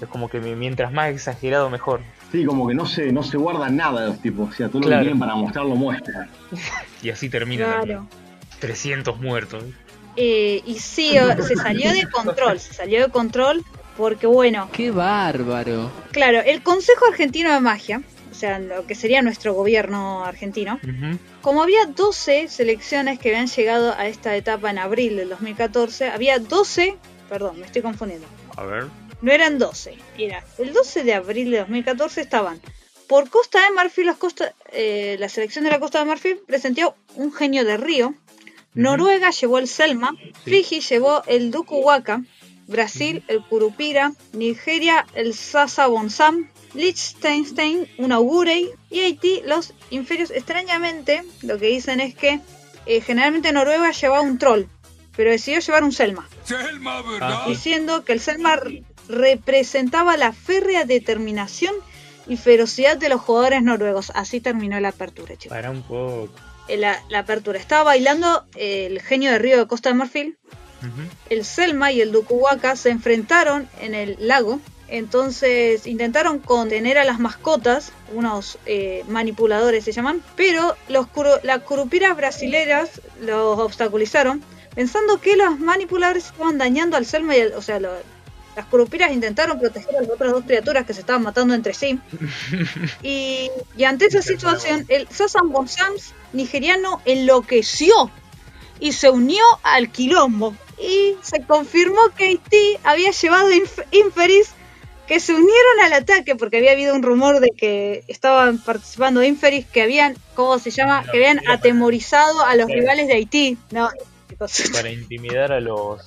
Es como que mi- mientras más exagerado mejor. Sí, como que no se, no se guarda nada de los tipos. O sea, todo lo Claro. que tienen para mostrarlo muestra. Y así termina. Claro. 300 muertos. Eh, y sí, se salió de control, se salió de control porque bueno, ¡Qué bárbaro! Claro, el Consejo Argentino de Magia, o sea, lo que sería nuestro gobierno argentino, como había 12 selecciones que habían llegado a esta etapa en abril del 2014, había 12, perdón, me estoy confundiendo, A ver. No eran 12, era el 12 de abril de 2014 estaban por Costa de Marfil, los Costa- eh, la selección de la Costa de Marfil presentó un genio de río, Noruega llevó el Selma, Fiji llevó el Duku Waka, Brasil el Curupira, Nigeria el Sasa Bonsam, Liechtenstein un Augurey y Haití los Inferios. Extrañamente, lo que dicen es que eh, generalmente Noruega llevaba un troll, pero decidió llevar un Selma, Selma, ¿verdad? diciendo que el Selma representaba la férrea determinación y ferocidad de los jugadores noruegos. Así terminó la apertura, chicos Para un poco. en la, la apertura. Estaba bailando el genio de Río de Costa de Marfil. El Selma y el Dukuwaka se enfrentaron en el lago. Entonces intentaron contener a las mascotas, unos eh, manipuladores se llaman, pero los curu- las curupiras brasileras los obstaculizaron, pensando que los manipuladores estaban dañando al Selma y al- o sea, lo- Las curupiras intentaron proteger a las otras dos criaturas que se estaban matando entre sí. Y, y ante esa situación, el Sasan Bonsams nigeriano enloqueció y se unió al quilombo. Y se confirmó que Haití había llevado inf- Inferis que se unieron al ataque porque había habido un rumor de que estaban participando Inferis que habían, ¿cómo se llama? No, que habían atemorizado a los rivales de Haití. No. Para intimidar a los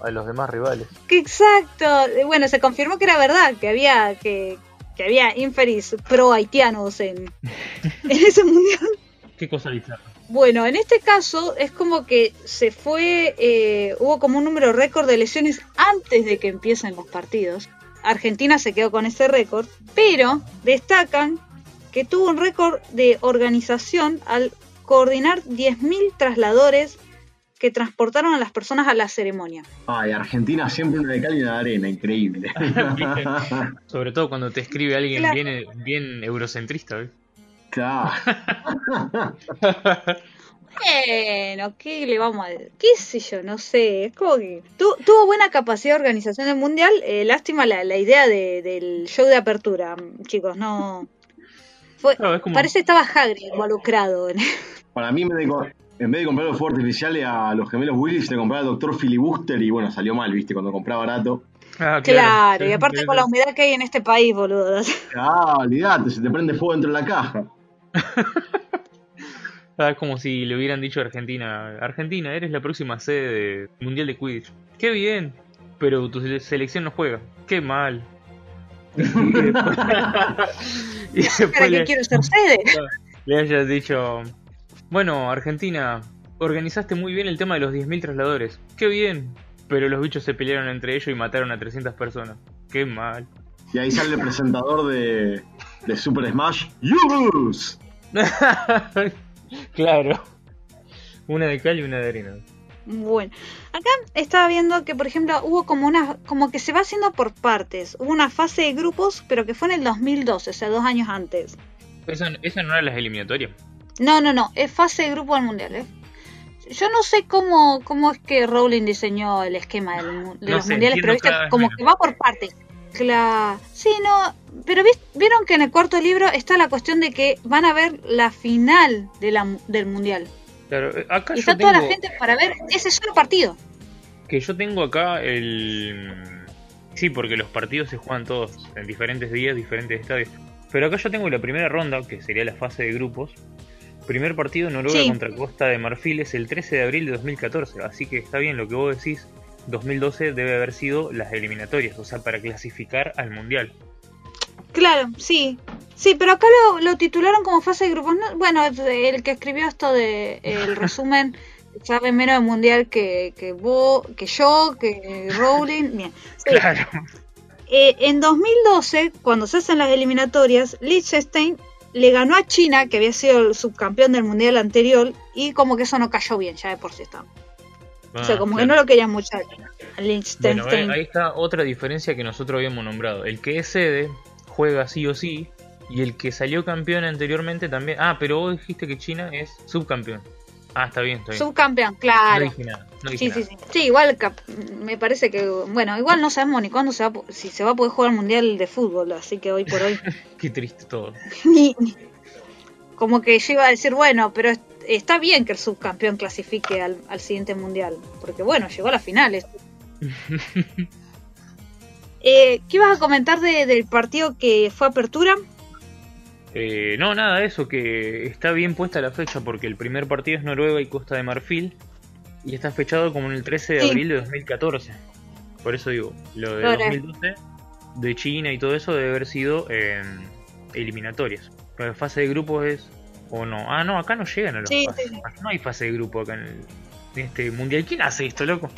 a los demás rivales. Que Exacto. Eh, Bueno, se confirmó que era verdad, que había que, que había Inferis pro haitianos en, en ese mundial. Qué cosa bizarra. Bueno, en este caso es como que se fue, eh, hubo como un número récord de lesiones antes de que empiecen los partidos. Argentina se quedó con ese récord, pero destacan que tuvo un récord de organización al coordinar 10.000 trasladores que transportaron a las personas a la ceremonia. Ay, Argentina siempre una de cal y una de arena, increíble. Sobre todo cuando te escribe alguien Claro. bien, bien eurocentrista, ¿ves? claro. Bueno, ¿qué le vamos a ¿Qué sé yo? No sé. Es como que tu- tuvo buena capacidad de organización del mundial. eh, lástima la, la idea de- del show de apertura, chicos. No. Fue, Claro, es como- Parece que estaba Hagrid involucrado. en- Para mí, co- en vez de comprar los fuegos artificiales a los gemelos Willis, le compraba al doctor Filibuster y bueno, salió mal, ¿viste? Cuando compraba barato. Ah, Claro, y aparte con la humedad que hay en este país, boludo. Ah, olvidate, se te prende fuego dentro de la caja. Ah, es como si le hubieran dicho a Argentina, Argentina, eres la próxima sede de Mundial de Quidditch. Qué bien, pero tu sele- selección no juega. Qué mal. y después, y después ¿Para qué le, quiero ser sede? le hayas dicho, bueno, Argentina, organizaste muy bien el tema de los 10.000 trasladores. Qué bien, pero los bichos se pelearon entre ellos y mataron a 300 personas. Qué mal. Y ahí sale el presentador de, de Super Smash. ¡Yus! claro. Una de cal y una de arena. Bueno, acá estaba viendo que, por ejemplo, hubo como una, como que se va haciendo por partes. Hubo una fase de grupos, pero que fue en el 2012, o sea, dos años antes. ¿Esa, esa no era las eliminatorias? No, no, no, es fase de grupo del mundial. ¿eh? Yo no sé cómo, cómo es que Rowling diseñó el esquema del de No los sé, mundiales, pero viste, como que va por partes. Claro. Sí, no, pero vieron que en el cuarto libro está la cuestión de que van a ver la final de la, mu- del mundial. Claro, eh, acá Y yo está tengo, toda la gente para ver ese solo partido. que yo tengo acá el... Sí, porque los partidos se juegan todos en diferentes días, diferentes estadios. Pero acá yo tengo la primera ronda, que sería la fase de grupos. Primer partido Noruega Sí. contra Costa de Marfil es el 13 de abril de 2014. Así que está bien lo que vos decís. 2012 debe haber sido las eliminatorias, o sea, para clasificar al Mundial. Claro, sí. Sí, pero acá lo, lo titularon como fase de grupos. No, bueno, el que escribió esto de el resumen sabe menos de mundial que, que vos, que yo, que Rowling. Bien. Sí. Claro. Eh, en 2012, cuando se hacen las eliminatorias, Liechtenstein le ganó a China, que había sido el subcampeón del mundial anterior, y como que eso no cayó bien, ya de por sí estaba. o sea, Ah, como que no lo querían mucho a Bueno, Liechtenstein. eh, ahí está otra diferencia que nosotros habíamos nombrado. El que es sede juega sí o sí. Y el que salió campeón anteriormente también. Ah, pero vos dijiste que China es subcampeón. Ah, está bien, está bien. Subcampeón, No claro. dije nada. No dije Sí, sí, nada. sí. Sí, igual me parece que, bueno, igual no sabemos ni cuándo se va, si se va a poder jugar el mundial de fútbol, así que hoy por hoy, Qué triste todo. ni- ni- como que yo iba a decir, bueno, pero es- está bien que el subcampeón clasifique al, al siguiente mundial, porque bueno, llegó a las finales. Eh, ¿Qué ibas a comentar de- del partido que fue apertura? Eh, no, nada, eso, que está bien puesta la fecha porque el primer partido es Noruega y Costa de Marfil. Y está fechado como en el 13 de Sí. abril de 2014. Por eso digo, lo de Ahora. 2012, de China y todo eso debe haber sido en eliminatorias. Pero la fase de grupos es. O no. Ah, no, acá no llegan a los Sí, fases. sí, No hay fase de grupo acá en, el- en este mundial. ¿Quién hace esto, loco?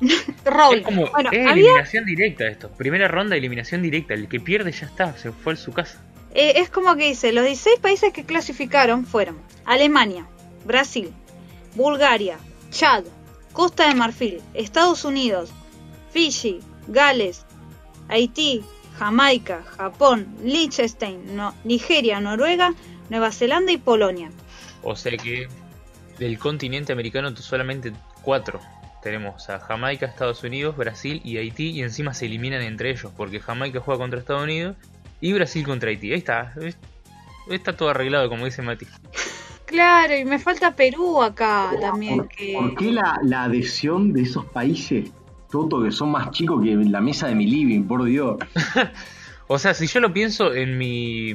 Es como. Bueno, es había, eliminación directa esto. Primera ronda, eliminación directa. El que pierde ya está, se fue a su casa. Eh, es como que dice, los 16 países que clasificaron fueron Alemania, Brasil, Bulgaria, Chad, Costa de Marfil, Estados Unidos, Fiji, Gales, Haití, Jamaica, Japón, Liechtenstein, Nigeria, Noruega, Nueva Zelanda y Polonia. O sea que del continente americano solamente cuatro tenemos a Jamaica, Estados Unidos, Brasil y Haití y encima se eliminan entre ellos porque Jamaica juega contra Estados Unidos y Brasil contra Haití. Ahí está, es- está todo arreglado como dice Mati. Claro, y me falta Perú acá también. ¿Por, Que... por qué la, la adhesión de esos países, Toto, que son más chicos que la mesa de mi living, por Dios? O sea, si yo lo pienso en mi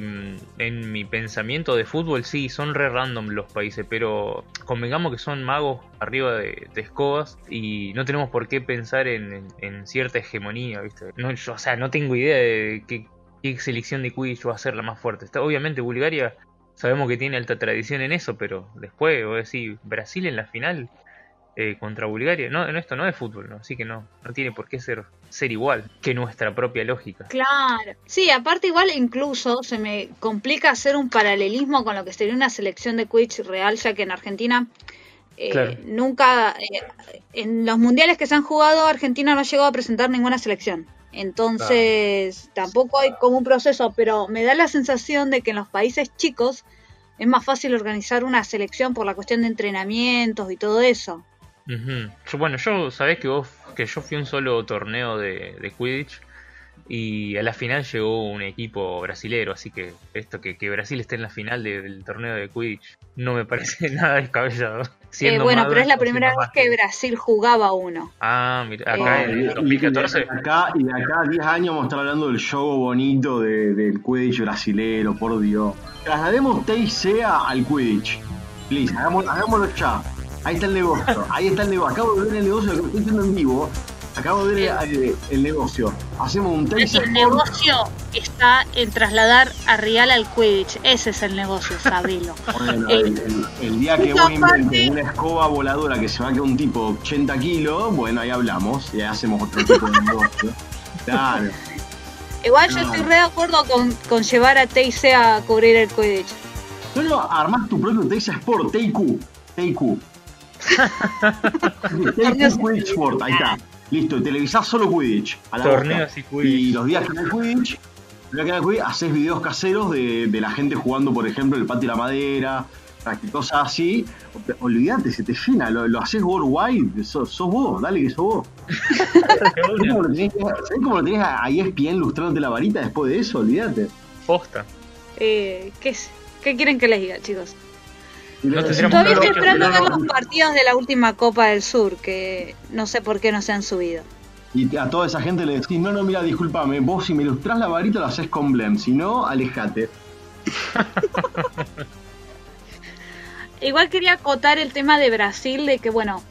en mi pensamiento de fútbol, sí, son re random los países, pero convengamos que son magos arriba de, de escobas y no tenemos por qué pensar en, en- en cierta hegemonía, ¿viste? No, yo, o sea, no tengo idea de qué, qué selección de Quidditch va a ser la más fuerte. Está, obviamente Bulgaria sabemos que tiene alta tradición en eso, pero después, a decir, Brasil en la final eh, contra Bulgaria, no, no, esto no es fútbol, ¿no? así que no, no tiene por qué ser, ser igual que nuestra propia lógica. Claro. Sí, aparte igual incluso se me complica hacer un paralelismo con lo que sería una selección de Quidditch real, ya que en Argentina eh, Claro. nunca, eh, en los mundiales que se han jugado, Argentina no ha llegado a presentar ninguna selección. Entonces, tampoco hay como un proceso, pero me da la sensación de que en los países chicos es más fácil organizar una selección por la cuestión de entrenamientos y todo eso. Yo, bueno, yo sabés que vos que yo fui a un solo torneo de, de Quidditch y a la final llegó un equipo brasilero, así que esto que, que Brasil esté en la final de- del torneo de Quidditch no me parece nada descabellado. Eh, bueno, pero es la primera vez que Brasil jugaba uno. Ah, mira, Eh, acá Y- en y- el 2014. Y de acá, y de acá a 10 años vamos a estar hablando del show bonito de- del Quidditch brasilero, por Dios. Traslademos TIC a- al Quidditch. Please, hagámoslo, hagámoslo ya. Ahí está el negocio, ahí está el negocio. Acabo de ver el negocio, lo estoy diciendo en vivo. Acabo de ver eh, el negocio. Hacemos un TIC El negocio está en trasladar a Real al Quidditch. Ese es el negocio, sabelo. Bueno, Eh, el, el- el día que vos inventes una escoba voladora que se va a quedar un tipo 80 kilos, bueno, ahí hablamos y ahí hacemos otro tipo de negocio. Claro. Igual yo estoy re de acuerdo con, con llevar a TIC a cubrir el Quidditch. No, armás tu propio TIC Sport, TIQ. TIQ. TIQ Quidditch Sport, ahí está. Listo, y televisás solo Quidditch. A la Torneos boca. y Quidditch. Y los días que no hay Quidditch, haces videos caseros de, de la gente jugando, por ejemplo, el patio de la madera, que cosas así. Olvídate, se te llena, lo, lo haces worldwide, sos, sos vos, dale que sos vos. ¿Sabés cómo lo tenés, sabés cómo lo tenés a E ESPN lustrándote la varita después de eso? Olvídate. Posta. Eh, ¿qué, es- ¿Qué quieren que les diga, chicos? No Todavía estoy esperando ver los partidos de la última Copa del Sur, que no sé por qué no se han subido. Y a toda esa gente le decís, no, no, mira, discúlpame, vos si me ilustrás la varita lo haces con Blem, si no, alejate. Igual quería acotar el tema de Brasil, de que bueno,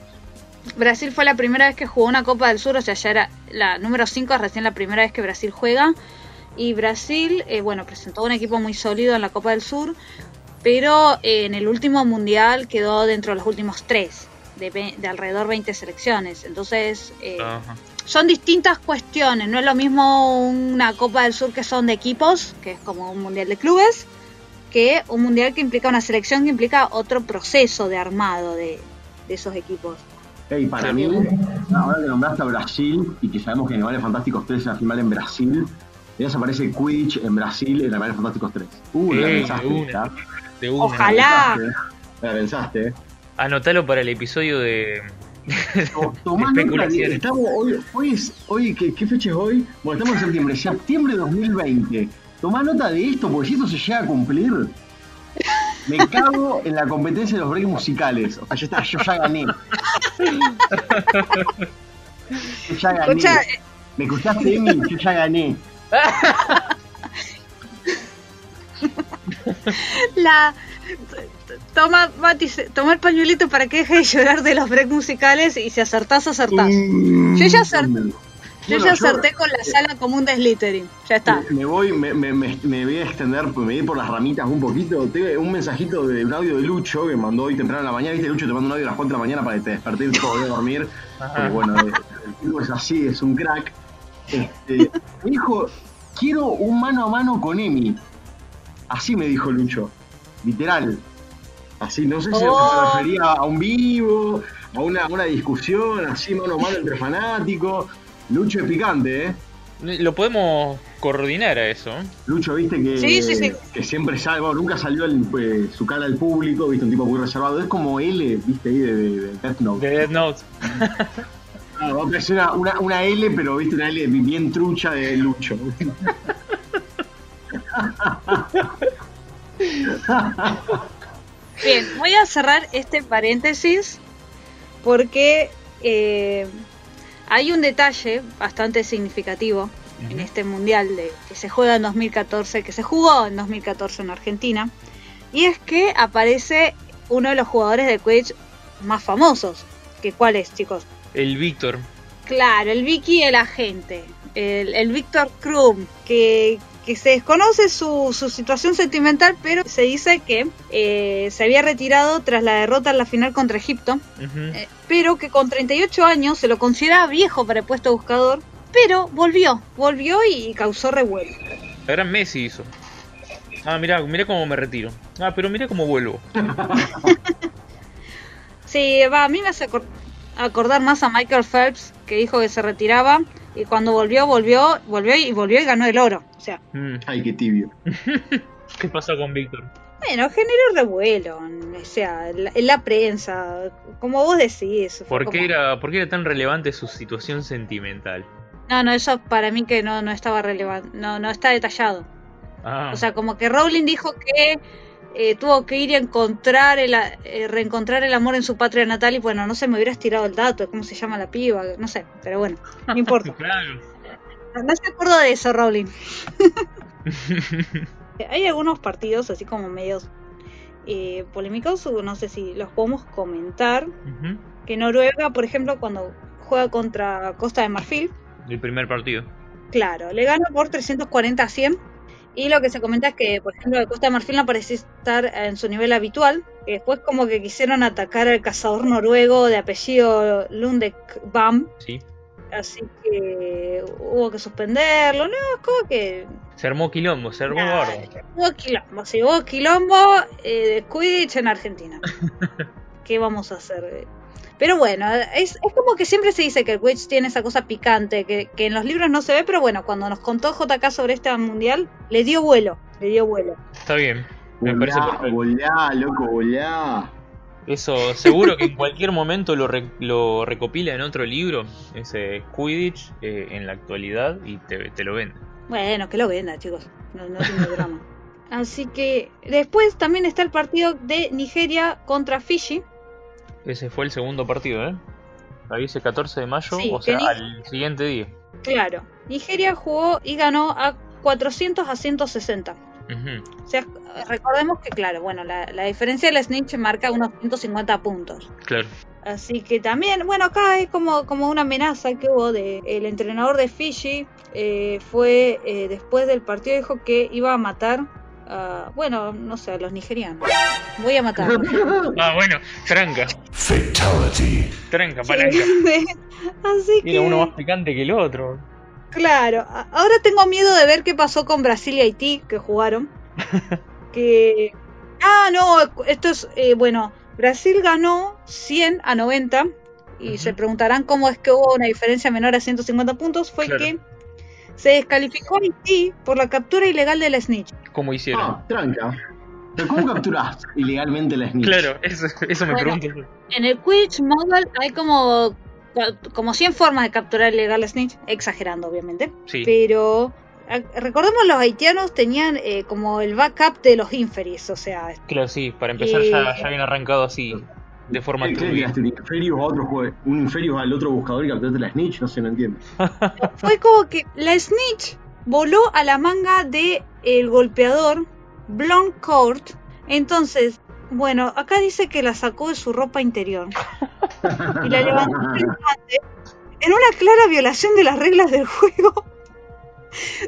Brasil fue la primera vez que jugó una Copa del Sur, o sea, ya era la número 5, es recién la primera vez que Brasil juega. Y Brasil, eh, bueno, presentó un equipo muy sólido en la Copa del Sur, pero eh, en el último mundial quedó dentro de los últimos tres, de, de alrededor 20 selecciones. Entonces, eh, Ajá. son distintas cuestiones. No es lo mismo una Copa del Sur que son de equipos, que es como un mundial de clubes, que un mundial que implica una selección que implica otro proceso de armado de, de esos equipos. Hey, para mí, ahora que nombraste a Brasil y que sabemos que Animales Fantásticos 3 es la final en Brasil, ya se aparece Quidditch en Brasil en Animales Fantásticos 3. Uh, Eh, Ojalá. La pensaste, ¿eh? Anotalo para el episodio de, To- Tomá nota, especulaciones. estamos hoy, hoy es, hoy, ¿qué, qué fecha es hoy? Bueno, estamos en septiembre, septiembre de 2020. Tomá nota de esto, porque si esto se llega a cumplir, me cago en la competencia de los breaks musicales. O sea, ya está, yo ya gané. Yo ya gané. Escucha, ¿Me escuchaste, Emi? Yo ya gané. la toma Mati, se- toma el pañuelito para que deje de llorar de los breaks musicales y si acertás, acertás. Yo ya acerté, yo Bueno, ya acerté con la sala común de Slytherin. Ya está. Me voy, me, me, me, me voy a extender, me voy por las ramitas un poquito. Tengo un mensajito de un audio de Lucho que mandó hoy temprano en la mañana. Viste, Lucho te manda un audio a las 4 de la mañana para que te despertes y dormir. Porque bueno, el, el tipo es así, es un crack. Este, dijo, quiero un mano a mano con Emi. Así me dijo Lucho. Literal. Así, no sé si Oh. se refería a un vivo, a una, a una discusión, así mano a mano entre fanáticos. Lucho es picante, ¿eh? Lo podemos coordinar a eso. Lucho, viste que, Sí, sí, sí. que siempre sale, bueno, nunca salió el, eh, su cara al público, viste, un tipo muy reservado. Es como L, viste, ahí de, de, de Death Note. De Death Note. Ah, va a parecer una, una, una L, pero viste, una L bien trucha de Lucho. Bien, voy a cerrar este paréntesis porque eh, hay un detalle bastante significativo en este mundial de, que se juega en 2014, que se jugó en 2014 en Argentina, y es que aparece uno de los jugadores de Quidditch más famosos. que ¿Cuál es, chicos? El Víctor. Claro, el Vicky el agente, el, el Víctor Krum, que, que se desconoce su, su situación sentimental, pero se dice que eh, se había retirado tras la derrota en la final contra Egipto, eh, pero que con 38 años se lo consideraba viejo para el puesto de buscador, pero volvió, volvió y causó revuelo. La gran Messi hizo. Ah, mirá, mirá cómo me retiro. Ah, pero mirá cómo vuelvo. Sí, va, a mí me hace acor- acordar más a Michael Phelps, que dijo que se retiraba, y cuando volvió, volvió, volvió y volvió y ganó el oro. O sea, Mm, Ay, qué tibio. ¿Qué pasó con Víctor? Bueno, generó revuelo, o sea, en la, en la prensa, como vos decís. ¿Por qué, como- era, ¿Por qué era tan relevante su situación sentimental? No, no, eso para mí que no, no estaba relevante, no, no está detallado. Ah, O sea, como que Rowling dijo que eh, tuvo que ir a encontrar el, eh, reencontrar el amor en su patria natal y bueno, no se me hubiera estirado el dato, cómo se llama la piba, no sé, pero bueno, no importa. claro. No, no se acuerdo de eso, Rowling. Hay algunos partidos así como medios eh, polémicos, no sé si los podemos comentar. Que Noruega, por ejemplo, cuando juega contra Costa de Marfil, El primer partido. claro, le gana por 340 a 100. Y lo que se comenta es que, por ejemplo, Costa de Marfil no parecía estar en su nivel habitual. Que después como que quisieron atacar al cazador noruego de apellido Lundek Bam. Sí. Así que hubo que suspenderlo. No, es como que Se armó quilombo, se armó Nah. Hubo quilombo, sí, hubo quilombo eh, de Quidditch en Argentina. ¿Qué vamos a hacer? Pero bueno, es, es como que siempre se dice que el Quidditch tiene esa cosa picante, que, que en los libros no se ve, pero bueno, cuando nos contó JK sobre este mundial, le dio vuelo, le dio vuelo. Está bien. Me parece Volá, perfecto. volá, loco, volá. Eso, seguro que en cualquier momento lo, re- lo recopila en otro libro, ese Quidditch, eh, en la actualidad, y te, te lo vende. Bueno, que lo venda, chicos, no, no tiene drama. Así que después también está el partido de Nigeria contra Fiji. Ese fue el segundo partido, ¿eh? Ahí ese 14 de mayo, Sí, o sea, al siguiente día. Claro, Nigeria jugó y ganó a 400 a 160. Ujú, O sea, recordemos que, claro, bueno, la, la diferencia del Snitch marca unos 150 puntos. Claro. Así que también, bueno, acá es como, como una amenaza que hubo de el entrenador de Fiji. eh, fue eh, después del partido, dijo que iba a matar a, bueno, no sé, a los nigerianos. Voy a matarlos. Ah, bueno, tranca. Fatality. Tranca, palanca. Así Era uno más picante que el otro. claro, ahora tengo miedo de ver qué pasó con Brasil y Haití, que jugaron. que ah no esto es eh, bueno Brasil ganó 100 a 90 y se preguntarán cómo es que hubo una diferencia menor a 150 puntos fue Claro. que se descalificó a Haití por la captura ilegal de la snitch ¿Cómo hicieron? Ah, tranca. ¿Pero cómo capturás ilegalmente la snitch? claro, eso, eso me Bueno. pregunto. en el Quidditch Model hay como como 100 formas de capturar ilegal la snitch exagerando obviamente Sí, pero recordemos los haitianos tenían eh, como el backup de los inferis o sea claro, sí. Para empezar Eh, ya, ya habían arrancado así, de forma ¿Qué, Inferius a otro juego? ¿Un Inferius al otro buscador y capturaste la snitch? No sé, no entiendo. Fue como que la snitch voló a la manga de el golpeador Blonde Court. Entonces, bueno, acá dice que la sacó de su ropa interior y la levantó en una clara violación de las reglas del juego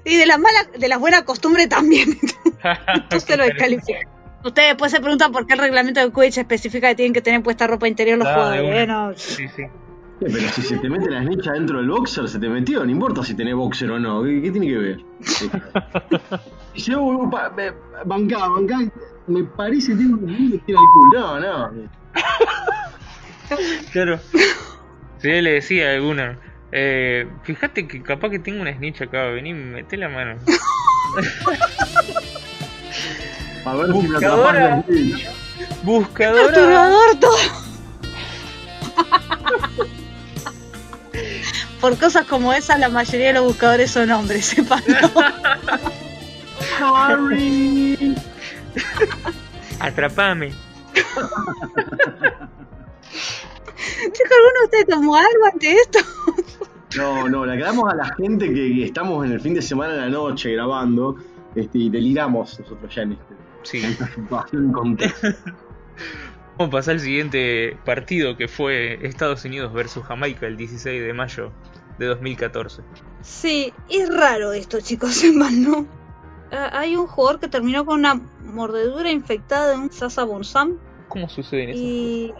y de la mala, de la buena costumbre también. Entonces lo descalificó. Ustedes después se preguntan por qué el reglamento de Quidditch especifica que tienen que tener puesta ropa interior los Ah, jugadores. una. ¿eh? No, Sí, sí. Pero si se te mete la snitch adentro del boxer, se te metió. No importa si tenés boxer o no. ¿Qué, qué tiene que ver? Yo, bancá, bancá. Me parece que tengo un que tira el culo. No, no. Claro. Sí, le decía a alguno. Eh, fíjate que capaz que tengo una snitch acá, vení, mete la mano. A ver si me Buscadora. la snitch. Buscadora. Torturador todo. por cosas como esas la mayoría de los buscadores son hombres, sépanlo. Harry. Atrapame. Chicos, ¿alguno de ustedes tomó algo ante esto? No, no, le aclaramos a la gente que, que estamos en el fin de semana en la noche grabando este, y deliramos nosotros ya en, este, Sí. en. Vamos a pasar al siguiente partido que fue Estados Unidos versus Jamaica el 16 de mayo de 2014. Sí, es raro esto, chicos, sépanlo. Ah, hay un jugador que terminó con una mordedura infectada de un Sasa Bonsam ¿Cómo sucede en eso? y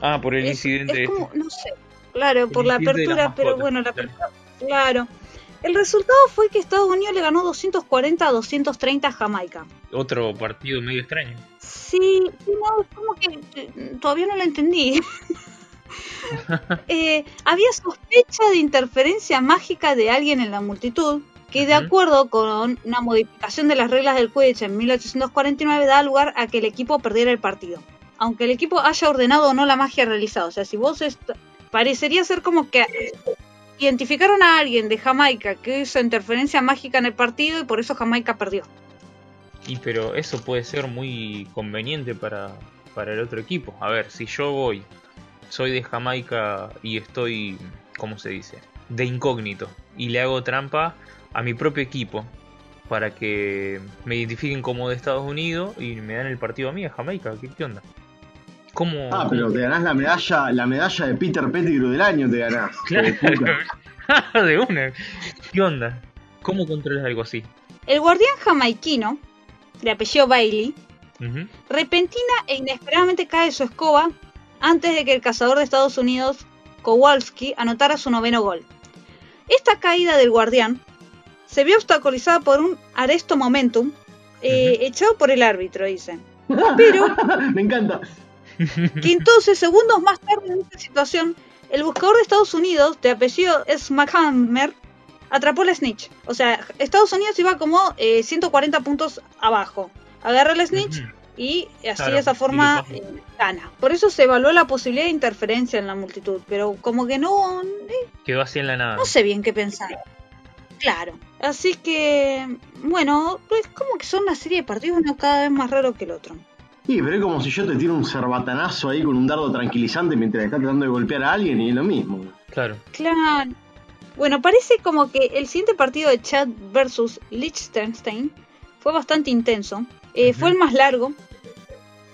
Ah, por el es, incidente. es este. como, no sé, claro, por la apertura, pero bueno, la apertura, claro. El resultado fue que Estados Unidos le ganó 240 a 230 a Jamaica. Otro partido medio extraño. Sí, no, es como que eh, todavía no lo entendí. Eh, había sospecha de interferencia mágica de alguien en la multitud, que de acuerdo con una modificación de las reglas del Quidditch en 1849 da lugar a que el equipo perdiera el partido. Aunque el equipo haya ordenado o no la magia realizada. O sea, si vos... parecería ser como que identificaron a alguien de Jamaica que hizo interferencia mágica en el partido y por eso Jamaica perdió. Y pero eso puede ser muy conveniente para, para el otro equipo. A ver, si yo voy, soy de Jamaica y estoy, ¿cómo se dice? De incógnito. Y le hago trampa a mi propio equipo para que me identifiquen como de Estados Unidos y me dan el partido a mí, a Jamaica. ¿Qué, qué onda? ¿Cómo? Ah, pero te ganás la medalla, la medalla de Peter Pettigrew del año, te ganás. Claro. de de una. ¿Qué onda? ¿Cómo controlas algo así? El guardián jamaiquino, de apellido Bailey, repentina e inesperadamente cae de su escoba antes de que el cazador de Estados Unidos, Kowalski, anotara su noveno gol. Esta caída del guardián se vio obstaculizada por un arresto momentum eh, echado por el árbitro, dicen. Pero Me encanta. que entonces, segundos más tarde en esta situación, el buscador de Estados Unidos, de apellido Smackhammer, atrapó la snitch. O sea, Estados Unidos iba como eh, 140 puntos abajo. Agarra la snitch y así Claro, de esa forma eh, gana. Por eso se evaluó la posibilidad de interferencia en la multitud, pero como que no, eh, Quedó así en la nada. no sé bien qué pensar. Claro. Así que, bueno, es como que son una serie de partidos uno cada vez más raro que el otro. Sí, pero es como si yo te tiro un cerbatanazo ahí con un dardo tranquilizante mientras estás tratando de golpear a alguien y es lo mismo. Claro. Claro. Bueno, parece como que el siguiente partido de Chad versus Liechtenstein fue bastante intenso. Eh, Fue el más largo.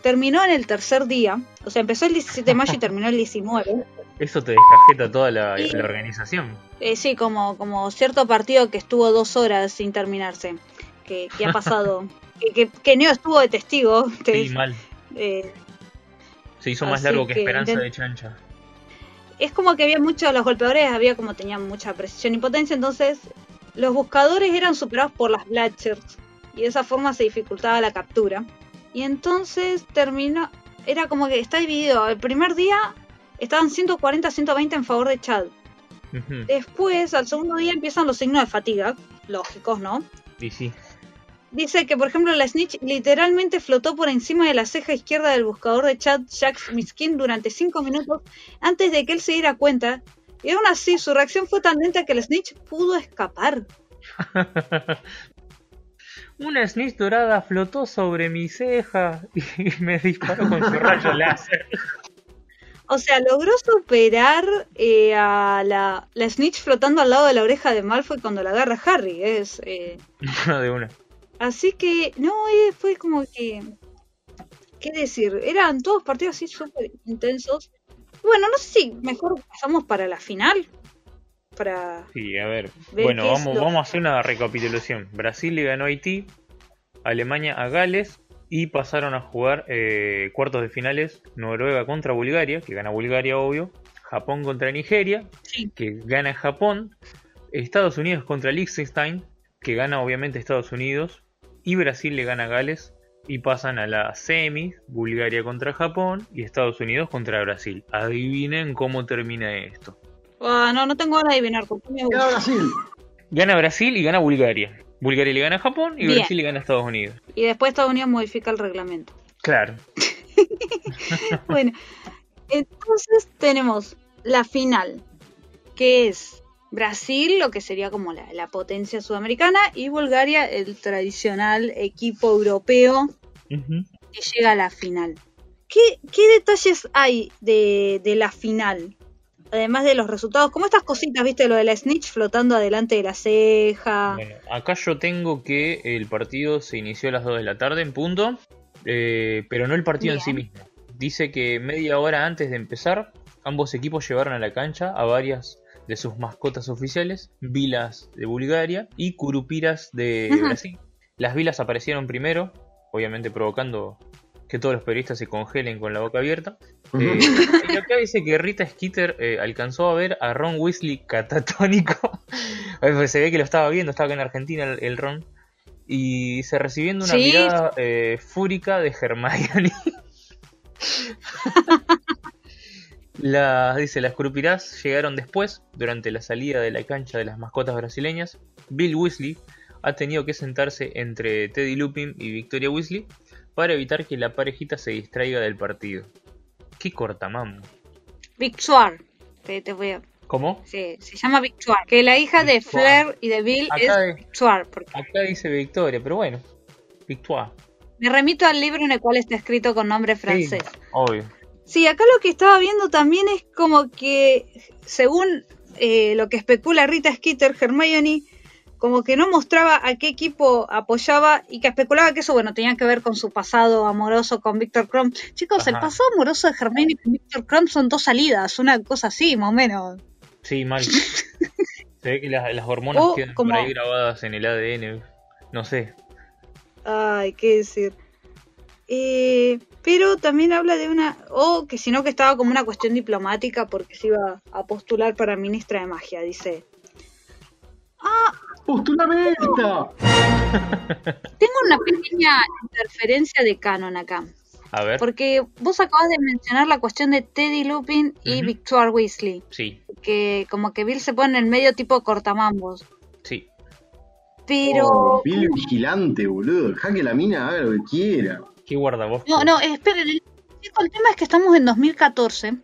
Terminó en el tercer día. O sea, empezó el 17 de mayo y terminó el 19. Eso te descajeta toda la, Y- la organización. Eh, sí, como, como cierto partido que estuvo dos horas sin terminarse. Que, que ha pasado. que, que, que Neo estuvo de testigo. Sí, mal. eh, Se hizo más largo que, Esperanza de Chancha. Es como que había muchos, los golpeadores había como tenían mucha precisión y potencia, entonces los buscadores eran superados por las Blatchers y de esa forma se dificultaba la captura. Y entonces terminó, era como que está dividido, el primer día estaban 140 120 en favor de Chad. Después, al segundo día empiezan los signos de fatiga, lógicos, ¿no? Y sí. Dice que, por ejemplo, la Snitch literalmente flotó por encima de la ceja izquierda del buscador de Chad, Jack Miskin, durante 5 minutos antes de que él se diera cuenta. Y aún así, su reacción fue tan lenta que la Snitch pudo escapar. Una snitch dorada flotó sobre mi ceja y me disparó con su rayo láser. O sea, logró superar eh, a la, la Snitch flotando al lado de la oreja de Malfoy cuando la agarra Harry. Es, eh, de una. Así que, no, eh, fue como que. ¿Qué decir? Eran todos partidos así súper intensos. Bueno, no sé si mejor pasamos para la final. Para. Sí, a ver. Ver Bueno, vamos, lo- vamos a hacer una recapitulación. Brasil le ganó a Haití, Alemania a Gales y pasaron a jugar eh, cuartos de finales Noruega contra Bulgaria, que gana Bulgaria, obvio. Japón contra Nigeria, Sí. que gana Japón. Estados Unidos contra Liechtenstein, que gana obviamente Estados Unidos. Y Brasil le gana a Gales y pasan a la semis, Bulgaria contra Japón y Estados Unidos contra Brasil. Adivinen cómo termina esto. Ah, no, no tengo ganas de adivinar. Queda Brasil. Gana Brasil y gana Bulgaria. Bulgaria le gana a Japón y Bien. Brasil le gana a Estados Unidos. Y después Estados Unidos modifica el reglamento. Claro. Bueno, entonces tenemos la final, que es Brasil, lo que sería como la, la potencia sudamericana, y Bulgaria, el tradicional equipo europeo que llega a la final. ¿Qué, qué detalles hay de, de la final? Además de los resultados, como estas cositas, viste, lo de la snitch flotando adelante de la ceja. Bueno, acá yo tengo que el partido se inició a las 2 de la tarde en punto, eh, pero no el partido en sí mismo. Dice que media hora antes de empezar, ambos equipos llevaron a la cancha a varias de sus mascotas oficiales, vilas de Bulgaria y curupiras de Ajá. Brasil. Las vilas aparecieron primero, obviamente provocando que todos los periodistas se congelen con la boca abierta. Eh, y acá dice que Rita Skeeter eh, alcanzó a ver a Ron Weasley catatónico. Pues se ve que lo estaba viendo, estaba acá en Argentina el, el Ron. Y se recibiendo una Sí. mirada eh, fúrica de Hermione. Las, dice, las curupirás llegaron después, durante la salida de la cancha de las mascotas brasileñas. Bill Weasley ha tenido que sentarse entre Teddy Lupin y Victoria Weasley para evitar que la parejita se distraiga del partido. Qué cortamamo. Victoire. Te, te voy a- ¿Cómo? se, se llama Victoire. Que la hija de. Flair y de Bill Acá es es- Victoire. Porque Acá dice Victoria, pero bueno. Victoire. me remito al libro en el cual está escrito con nombre francés. Sí, obvio. Sí, acá lo que estaba viendo también es como que, según eh, lo que especula Rita Skeeter, Hermione, como que no mostraba a qué equipo apoyaba y que especulaba que eso, bueno, tenía que ver con su pasado amoroso con Victor Crumb. Chicos, el pasado amoroso de Hermione con Victor Crumb son dos salidas, una cosa así, más o menos. Sí, mal. Se ve que las, las hormonas O quedan como- por ahí grabadas en el ADN. No sé. Ay, qué decir. Eh, pero también habla de una, o que sino que estaba como una cuestión diplomática porque se iba a postular para ministra de magia, dice. Ah, ¡Postulame esta! tengo una pequeña interferencia de canon acá. A ver. Porque vos acabas de mencionar la cuestión de Teddy Lupin y Ujú. Victoire Weasley. Sí, Que como que Bill se pone en el medio tipo cortamambos. sí. Pero... Oh, Bill vigilante, boludo. Deja que la mina haga lo que quiera. ¿Qué guarda vos? No, no, esperen. El, el tema es que estamos en 2014.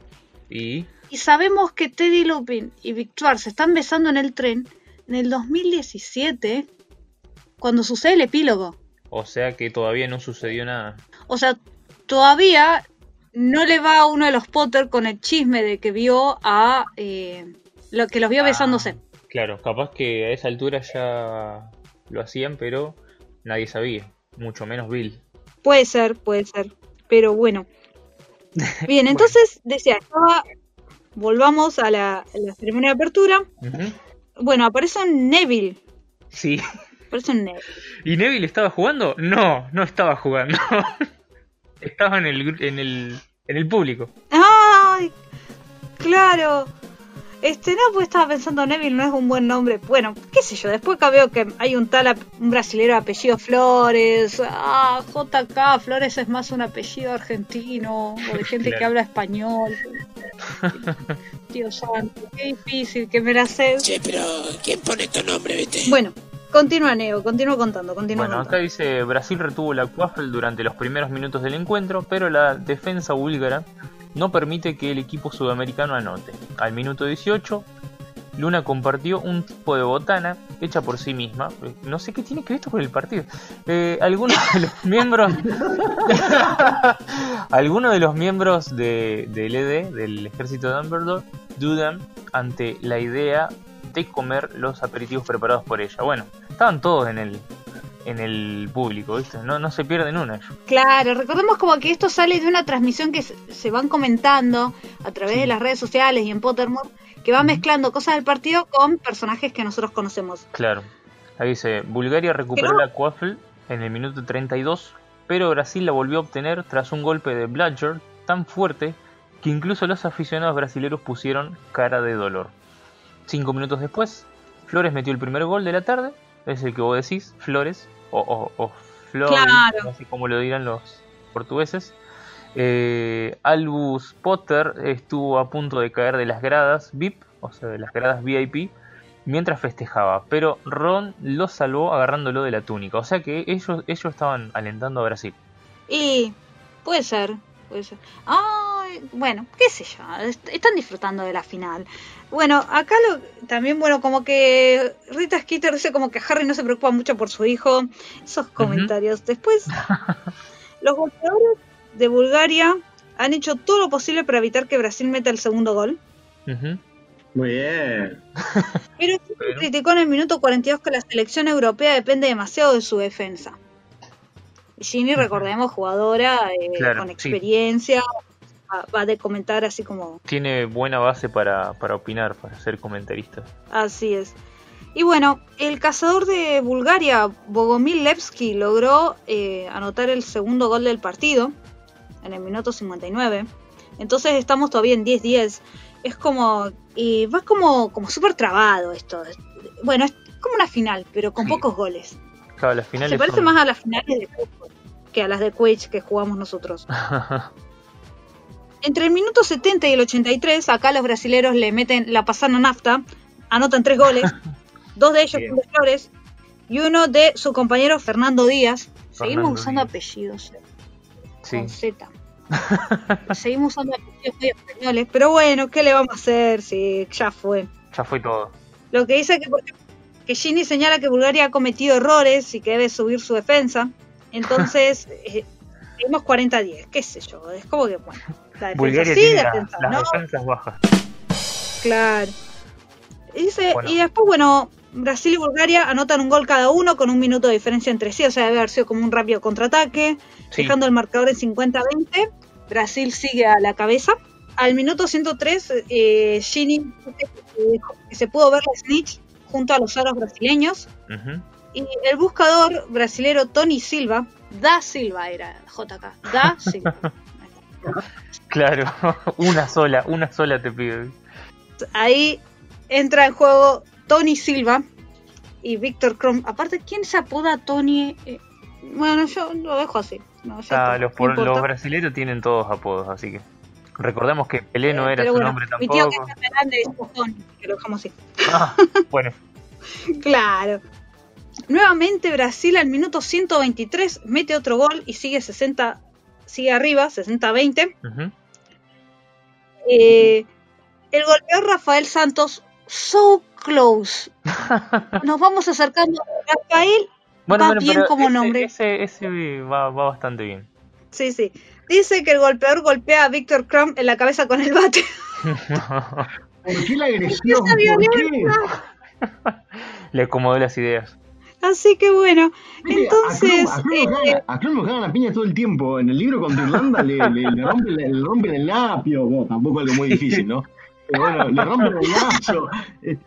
Y. Y sabemos que Teddy Lupin y Victoire se están besando en el tren en el 2017, cuando sucede el epílogo. O sea que todavía no sucedió nada. O sea, todavía no le va a uno de los Potter con el chisme de que vio a... eh, lo que los vio Ah. besándose. Claro, capaz que a esa altura ya lo hacían, pero nadie sabía. Mucho menos Bill. Puede ser, puede ser. Pero bueno. Bien, entonces decía, estaba... Volvamos a la, a la ceremonia de apertura. Bueno, aparece un Neville. Sí. Aparece un Neville. ¿Y Neville estaba jugando? No, no estaba jugando. estaba en el, en el, en el público. ¡Ay! Claro. Este, no, pues estaba pensando Neville no es un buen nombre. Bueno, qué sé yo, después acá veo que hay un tal, un brasilero de apellido Flores. Ah, JK, Flores es más un apellido argentino o de gente que habla español. Dios santo, qué difícil que me la sé. Che, pero ¿quién pone tu nombre, viste? Bueno, continúa Neo, continúa contando, continúa Bueno, acá dice Brasil retuvo la Quaffle durante los primeros minutos del encuentro, pero la defensa búlgara no permite que el equipo sudamericano anote. Al minuto 18, Luna compartió un tipo de botana hecha por sí misma. Eh, No sé qué tiene que ver esto con el partido. Eh, algunos de los miembros. algunos de los miembros de, del ED, del ejército de Dumbledore, dudan ante la idea de comer los aperitivos preparados por ella. Bueno, estaban todos en el en el público, ¿viste? No, no se pierden una. Claro, recordemos como que esto sale de una transmisión que se, van comentando a través de las redes sociales y en Pottermore, que va mezclando cosas del partido con personajes que nosotros conocemos. Claro. Ahí dice, Bulgaria recuperó Pero- la Quaffle en el minuto 32, pero Brasil la volvió a obtener tras un golpe de Bludger tan fuerte que incluso los aficionados brasileños pusieron cara de dolor. Cinco minutos después, Flores metió el primer gol de la tarde, es el que vos decís, Flores, o, o, o Flores, Claro. no sé cómo lo dirán los portugueses. Eh, Albus Potter estuvo a punto de caer de las gradas VIP, o sea, de las gradas VIP, mientras festejaba, pero Ron lo salvó agarrándolo de la túnica, o sea que ellos, ellos estaban alentando a Brasil. Y puede ser, puede ser. Ay, eh, bueno, qué sé yo, est- están disfrutando de la final. Bueno, acá lo, también, bueno, como que Rita Skeeter dice como que Harry no se preocupa mucho por su hijo, esos comentarios. Después, los golpeadores de Bulgaria han hecho todo lo posible para evitar que Brasil meta el segundo gol. Muy bien. Pero Pero- criticó en el minuto 42 que la selección europea depende demasiado de su defensa. Y Ginny, recordemos, jugadora eh, Claro, con sí. Va, va de comentar así como Tiene buena base para, para opinar, para ser comentarista. así es. Y bueno, el cazador de Bulgaria, Bogomil Levski, logró eh, anotar el segundo gol del partido en el minuto 59. Entonces estamos todavía en 10-10. Es como. Y va como, como súper trabado esto. Bueno, es como una final, pero con Sí. pocos goles. Claro, las finales Se parece son- más a las finales de fútbol que a las de Quidditch que jugamos nosotros. Entre el minuto 70 y el 83, acá los brasileros le meten la pasana nafta, anotan tres goles, dos de ellos Bien. son de Flores y uno de su compañero Fernando Díaz. Seguimos Fernando usando Díaz. apellidos eh, sí. con Z. Seguimos usando apellidos muy españoles, pero bueno, ¿qué le vamos a hacer si ya fue? Ya fue todo. Lo que dice que, que Gini señala que Bulgaria ha cometido errores y que debe subir su defensa. Entonces, eh, seguimos 40-10, qué sé yo. Es como que, bueno, la defensa Bulgaria sí, tiene la- defensa las no. defensas bajas. Claro. Y Dice, Bueno. y después, bueno, Brasil y Bulgaria anotan un gol cada uno con un minuto de diferencia entre sí, o sea, debe haber sido como un rápido contraataque, Sí. dejando el marcador en 50-20. Brasil sigue a la cabeza. Al minuto 103, eh, Gini dijo que se pudo ver la snitch junto a los aros brasileños. Ujú. Y el buscador brasilero Tony Silva, Da Silva era JK, Da Silva. Claro, una sola, una sola te pido. Ahí entra en juego Tony Silva y Víctor Krum. Aparte, ¿quién se apoda Tony? Eh, bueno, yo lo dejo así. No, Ah, los, por- los brasileños tienen todos apodos, así que. Recordemos que Pelé no Eh, era su bueno, nombre Mi tío que tampoco. es grande es Tony, que lo dejamos así. Ah, bueno, Claro. Nuevamente Brasil al minuto 123 mete otro gol y sigue 60, sigue arriba, 60-20. ujú. Eh, el golpeador Rafael Santos, so close. Nos vamos acercando. Rafael, Bueno, Va bueno, bien como ese, nombre. Ese, ese va, va bastante bien. sí, sí. Dice que el golpeador golpea a Víctor Krum en la cabeza con el bate. ¿Por qué la agresión? Esa ¿Por qué? violencia. Le acomodó las ideas. Así que bueno, entonces. A a Krum eh, lo cagan- a Krum lo cagan a piña todo el tiempo. En el libro contra Irlanda le, le, le rompen, le rompen el lapio. Bueno, tampoco algo muy difícil, ¿no? Pero bueno, le rompen el lapio. Eh,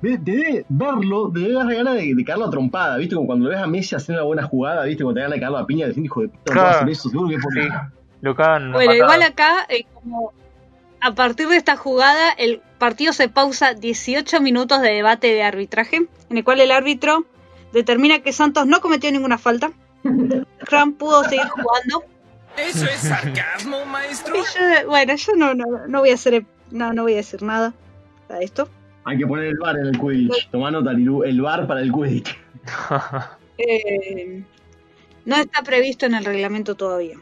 Debe, debe verlo, debe dar ganas de, de caerlo a trompada, ¿viste? Como cuando ves a Messi hacer una buena jugada, ¿viste? Cuando te ganas de caerlo a piña, diciendo, hijo de puta, no Claro. hacer eso, seguro que es por Sí, lo cagan. a Bueno, igual acá, eh, como a partir de esta jugada, el partido se pausa 18 minutos de debate de arbitraje, en el cual el árbitro determina que Santos no cometió ninguna falta. Kram pudo seguir jugando. ¿Eso es sarcasmo, maestro? Yo- bueno, yo no, no, no voy a hacer, no, no voy a decir nada a esto. Hay que poner el bar en el Quidditch. Tomá nota, Liru, el bar para el Quidditch. Eh, no está previsto en el reglamento todavía.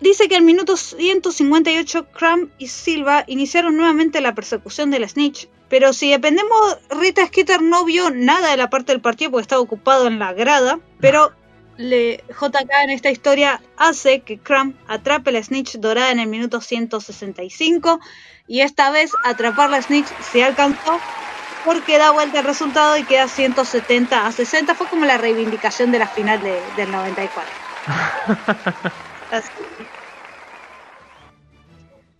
Dice que al minuto 158 Cram y Silva iniciaron nuevamente la persecución de la Snitch. Pero si dependemos, Rita Skeeter no vio nada de la parte del partido porque estaba ocupado en la grada. Pero le, JK en esta historia hace que Cram atrape la Snitch dorada en el minuto 165. Y esta vez atrapar la Snitch se alcanzó porque da vuelta el resultado y queda 170 a 60. Fue como la reivindicación de la final de- del 94. Así.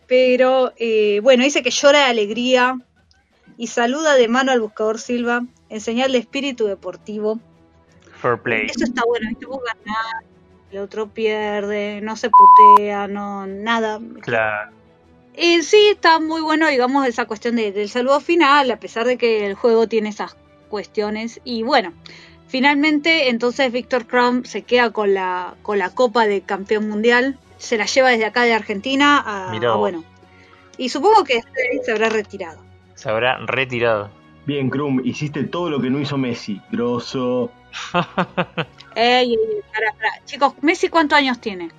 Pero eh, bueno, dice que llora de alegría y saluda de mano al buscador Silva en señal de espíritu deportivo. Fair play. Eso está bueno, ¿viste? Vos ganás, el otro pierde, no se putea, no, nada. Claro. Eh, sí, está muy bueno, digamos, esa cuestión de- del saludo final, a pesar de que el juego tiene esas cuestiones. Y bueno, finalmente, entonces Víctor Krum se queda con la, con la Copa de Campeón Mundial, se la lleva desde acá de Argentina a, bueno. Y supongo que se habrá retirado. Se habrá retirado. Bien, Krum, hiciste todo lo que no hizo Messi. Grosso. Ey, ey, ey, pará, pará. Chicos, ¿Messi cuántos años tiene?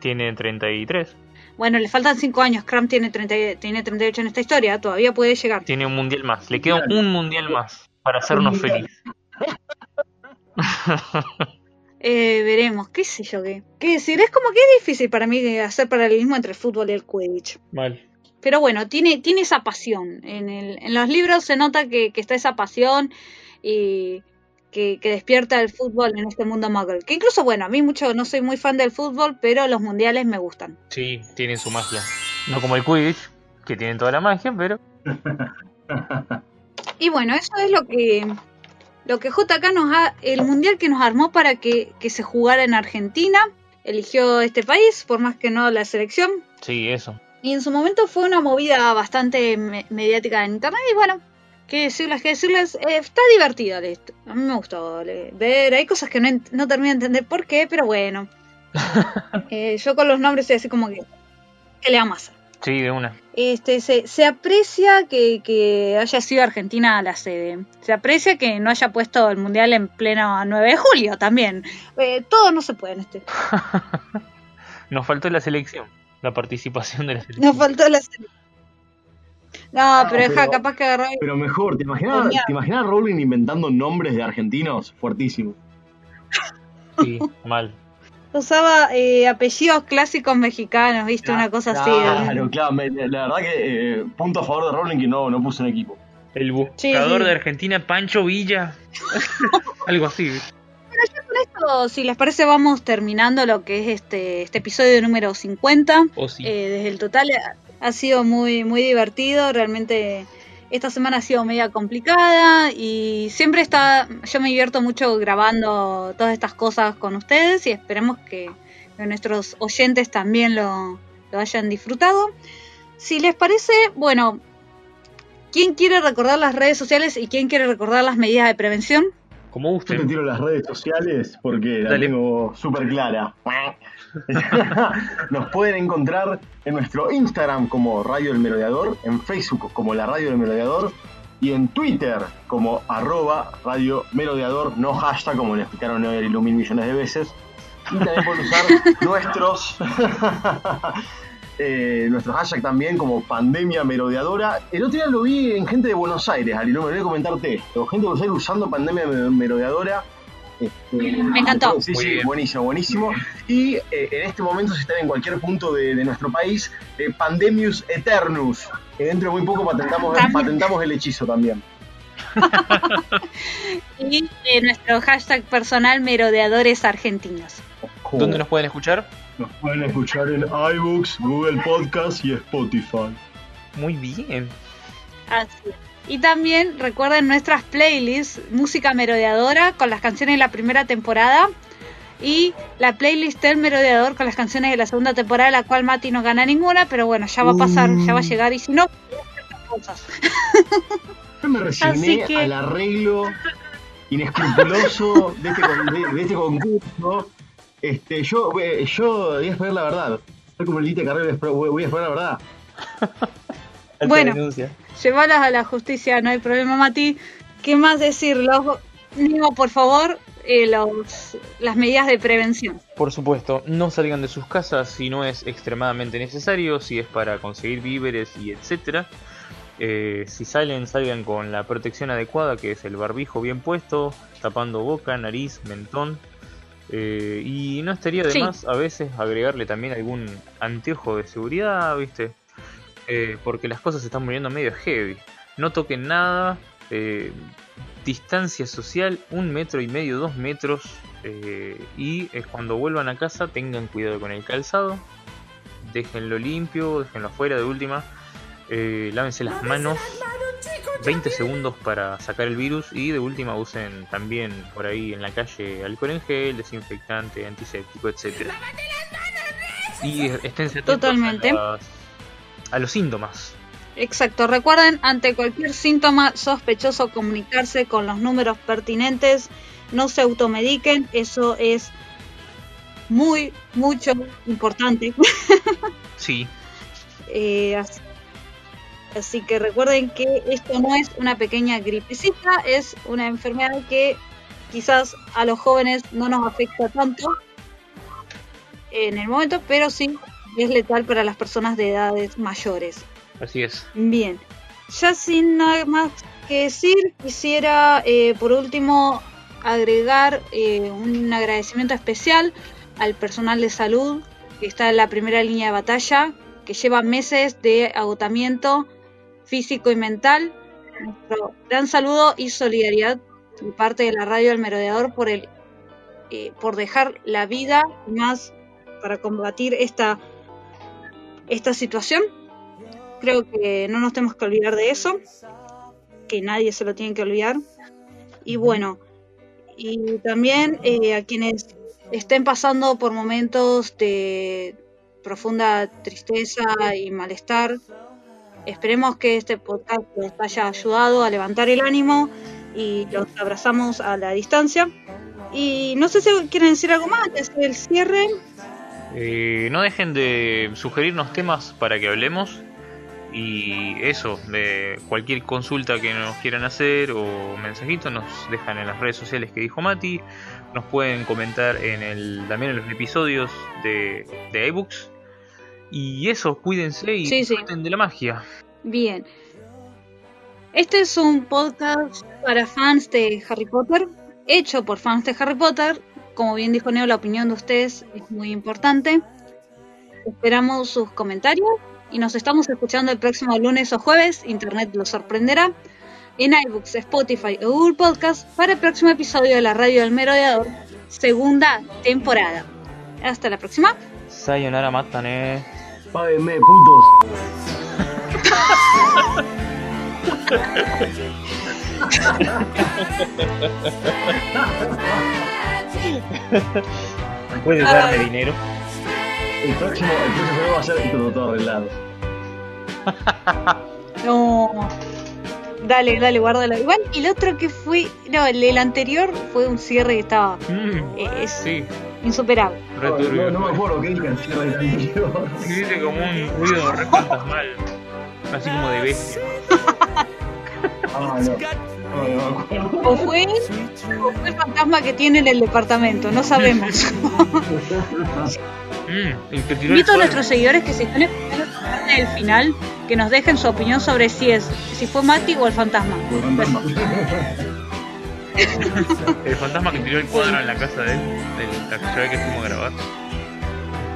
Tiene 33. Bueno, le faltan 5 años. Cram tiene, 30, tiene 38 en esta historia. Todavía puede llegar. Tiene un mundial más. Le queda un mundial más para hacernos felices. Eh, veremos, qué sé yo qué. ¿Qué decir? Es como que es difícil para mí hacer paralelismo entre el fútbol y el Quidditch. Mal. Pero bueno, tiene, tiene esa pasión. En, el, en los libros se nota que, que está esa pasión y que, que, despierta el fútbol en este mundo muggle. Que incluso, bueno, a mí mucho no soy muy fan del fútbol, pero los mundiales me gustan. Sí, tienen su magia. No como el Quidditch, que tienen toda la magia, pero... y bueno, eso es lo que lo que JK nos ha, el mundial que nos armó para que, que, se jugara en Argentina, eligió este país, por más que no la selección. Sí, eso. Y en su momento fue una movida bastante me mediática en internet y bueno, qué decirles, qué decirles, eh, está divertida esto. A mí me gustó ver, hay cosas que no, no termino de entender por qué, pero bueno. eh, yo con los nombres soy así como que, ¿qué le vamos a hacer? Sí, de una. Este, se, se aprecia que, que, haya sido Argentina la sede. Se aprecia que no haya puesto el Mundial en pleno 9 de julio también. Eh, todo no se puede en este. Nos faltó la selección, la participación de la selección. Nos faltó la selección. No, pero, deja, capaz que agarrar. Pero mejor, ¿te imaginas, ¿te imaginas Rowling inventando nombres de argentinos? Fuertísimo. Sí, mal usaba eh, apellidos clásicos mexicanos, ¿viste? Una cosa claro, así. Claro, claro. La verdad que eh, punto a favor de Rowling que no, no puso un equipo. El buscador sí, sí. de Argentina, Pancho Villa. Algo así. Bueno, ya con esto, si les parece, vamos terminando lo que es este, este episodio número 50. Oh, sí. eh, desde el total ha sido muy, muy divertido. Realmente esta semana ha sido media complicada y siempre está, yo me divierto mucho grabando todas estas cosas con ustedes y esperemos que, que nuestros oyentes también lo, lo, hayan disfrutado. Si les parece, bueno, ¿quién quiere recordar las redes sociales y quién quiere recordar las medidas de prevención? Como usted. Yo te tiro las redes sociales porque la Dale. tengo súper clara. Nos pueden encontrar en nuestro Instagram como Radio del Merodeador, en Facebook como la Radio del Merodeador y en Twitter como arroba Radio Merodeador, no hashtag como le explicaron hoy mil millones de veces. Y también pueden usar nuestros eh, nuestro hashtag también como pandemia merodeadora. El otro día lo vi en gente de Buenos Aires, Ali, no me voy a comentarte esto. Gente de Buenos Aires usando pandemia merodeadora. Este, me encantó. Sí, sí, buenísimo, buenísimo. Y eh, en este momento, si están en cualquier punto de, de nuestro país, eh, Pandemius Eternus, que dentro de muy poco patentamos, patentamos el hechizo también. y eh, nuestro hashtag personal merodeadores argentinos. ¿Dónde nos pueden escuchar? Nos pueden escuchar en iBooks, Google Podcast y Spotify. Muy bien. Así es. Y también recuerden nuestras playlists, música merodeadora con las canciones de la primera temporada y la playlist del merodeador con las canciones de la segunda temporada, la cual Mati no gana ninguna, pero bueno, ya va a pasar, uh. ya va a llegar y si no, cosas. Yo me resigné que... al arreglo inescrupuloso de este, de, de este concurso. Este, yo, yo voy a esperar la verdad. Soy como el Lite Carrera, voy a esperar la verdad. Bueno, llevalas a la justicia, no hay problema, Mati. ¿Qué más decir? Los, por favor, eh, los, las medidas de prevención. Por supuesto, no salgan de sus casas si no es extremadamente necesario, si es para conseguir víveres y etcétera. Eh, si salen, salgan con la protección adecuada, que es el barbijo bien puesto, tapando boca, nariz, mentón. Eh, y no estaría de sí. más a veces agregarle también algún anteojo de seguridad, ¿viste? Eh, porque las cosas se están poniendo medio heavy. No toquen nada. Eh, distancia social, un metro y medio, dos metros. Eh, y cuando vuelvan a casa tengan cuidado con el calzado. Déjenlo limpio, déjenlo afuera de última. lávense las manos 20 segundos para sacar el virus y de última usen también por ahí en la calle alcohol en gel, desinfectante, antiséptico, etcétera. Y estén Totalmente. A, las, a los síntomas. Exacto, recuerden ante cualquier síntoma sospechoso comunicarse con los números pertinentes, no se automediquen, eso es muy, mucho importante. Sí. eh, así Así que recuerden que esto no es una pequeña gripecita, es una enfermedad que quizás a los jóvenes no nos afecta tanto. en el momento, pero sí es letal para las personas de edades mayores. Así es. Bien, ya sin nada más que decir, quisiera eh, por último agregar eh, un agradecimiento especial al personal de salud que está en la primera línea de batalla, que lleva meses de agotamiento físico y mental. Nuestro gran saludo y solidaridad de parte de la radio del Merodeador por el eh, por dejar la vida más para combatir esta esta situación. Creo que no nos tenemos que olvidar de eso, que nadie se lo tiene que olvidar. Y bueno, y también eh, a quienes estén pasando por momentos de profunda tristeza y malestar, esperemos que este podcast les haya ayudado a levantar el ánimo y los abrazamos a la distancia. Y no sé si quieren decir algo más, es el cierre. Eh, no dejen de sugerirnos temas para que hablemos. Y eso, de cualquier consulta que nos quieran hacer o mensajito, nos dejan en las redes sociales que dijo Mati. Nos pueden comentar en el, también en los episodios de, de iBooks. Y eso, cuídense y Sí, sí. disfruten de la magia. Bien. Este es un podcast para fans de Harry Potter, hecho por fans de Harry Potter. Como bien dijo Neo, la opinión de ustedes es muy importante. Esperamos sus comentarios y nos estamos escuchando el próximo lunes o jueves. Internet lo sorprenderá. En iBooks, Spotify o Google Podcast para el próximo episodio de la Radio del Merodeador, segunda temporada. Hasta la próxima. Sayonara Matane. Páguenme, putos. ¿Puedes darme dinero? El próximo, el próximo programa va a ser todo, todo arreglado. No. Dale, dale, guárdalo. Igual el otro que fue. No, el, el anterior fue un cierre que estaba. Mm, eh, es sí, insuperable. No, no, no me acuerdo qué dije el cierre del anterior. Dice como un ruido re fantasmal. Así como de bestia. Ah, no. O fue, o fue el fantasma que tiene en el departamento, no sabemos. Mm, el el Invito a nuestros seguidores que si están escuchando del final, que nos dejen su opinión sobre si es, si fue Mati o el fantasma. Fantasma. El fantasma que tiró el cuadro en la casa de él, de la que vez que fuimos a grabar.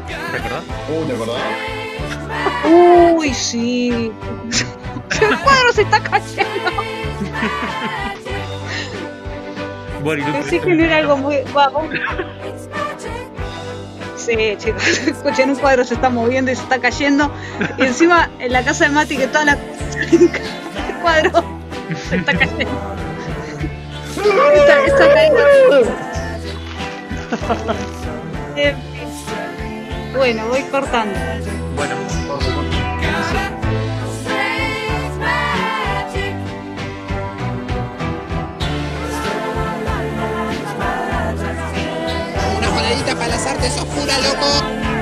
¿Te acordás? Uh, ¿te acordás? Uy, sí. el cuadro se está cayendo. Pensé que no era algo muy guapo. Sí, chicos, escuchen, un cuadro se está moviendo y se está cayendo. Y encima en la casa de Mati que toda la el cuadro se está cayendo. Está, está cayendo. Bueno, voy cortando. Bueno, Una monedita para las artes oscuras, loco.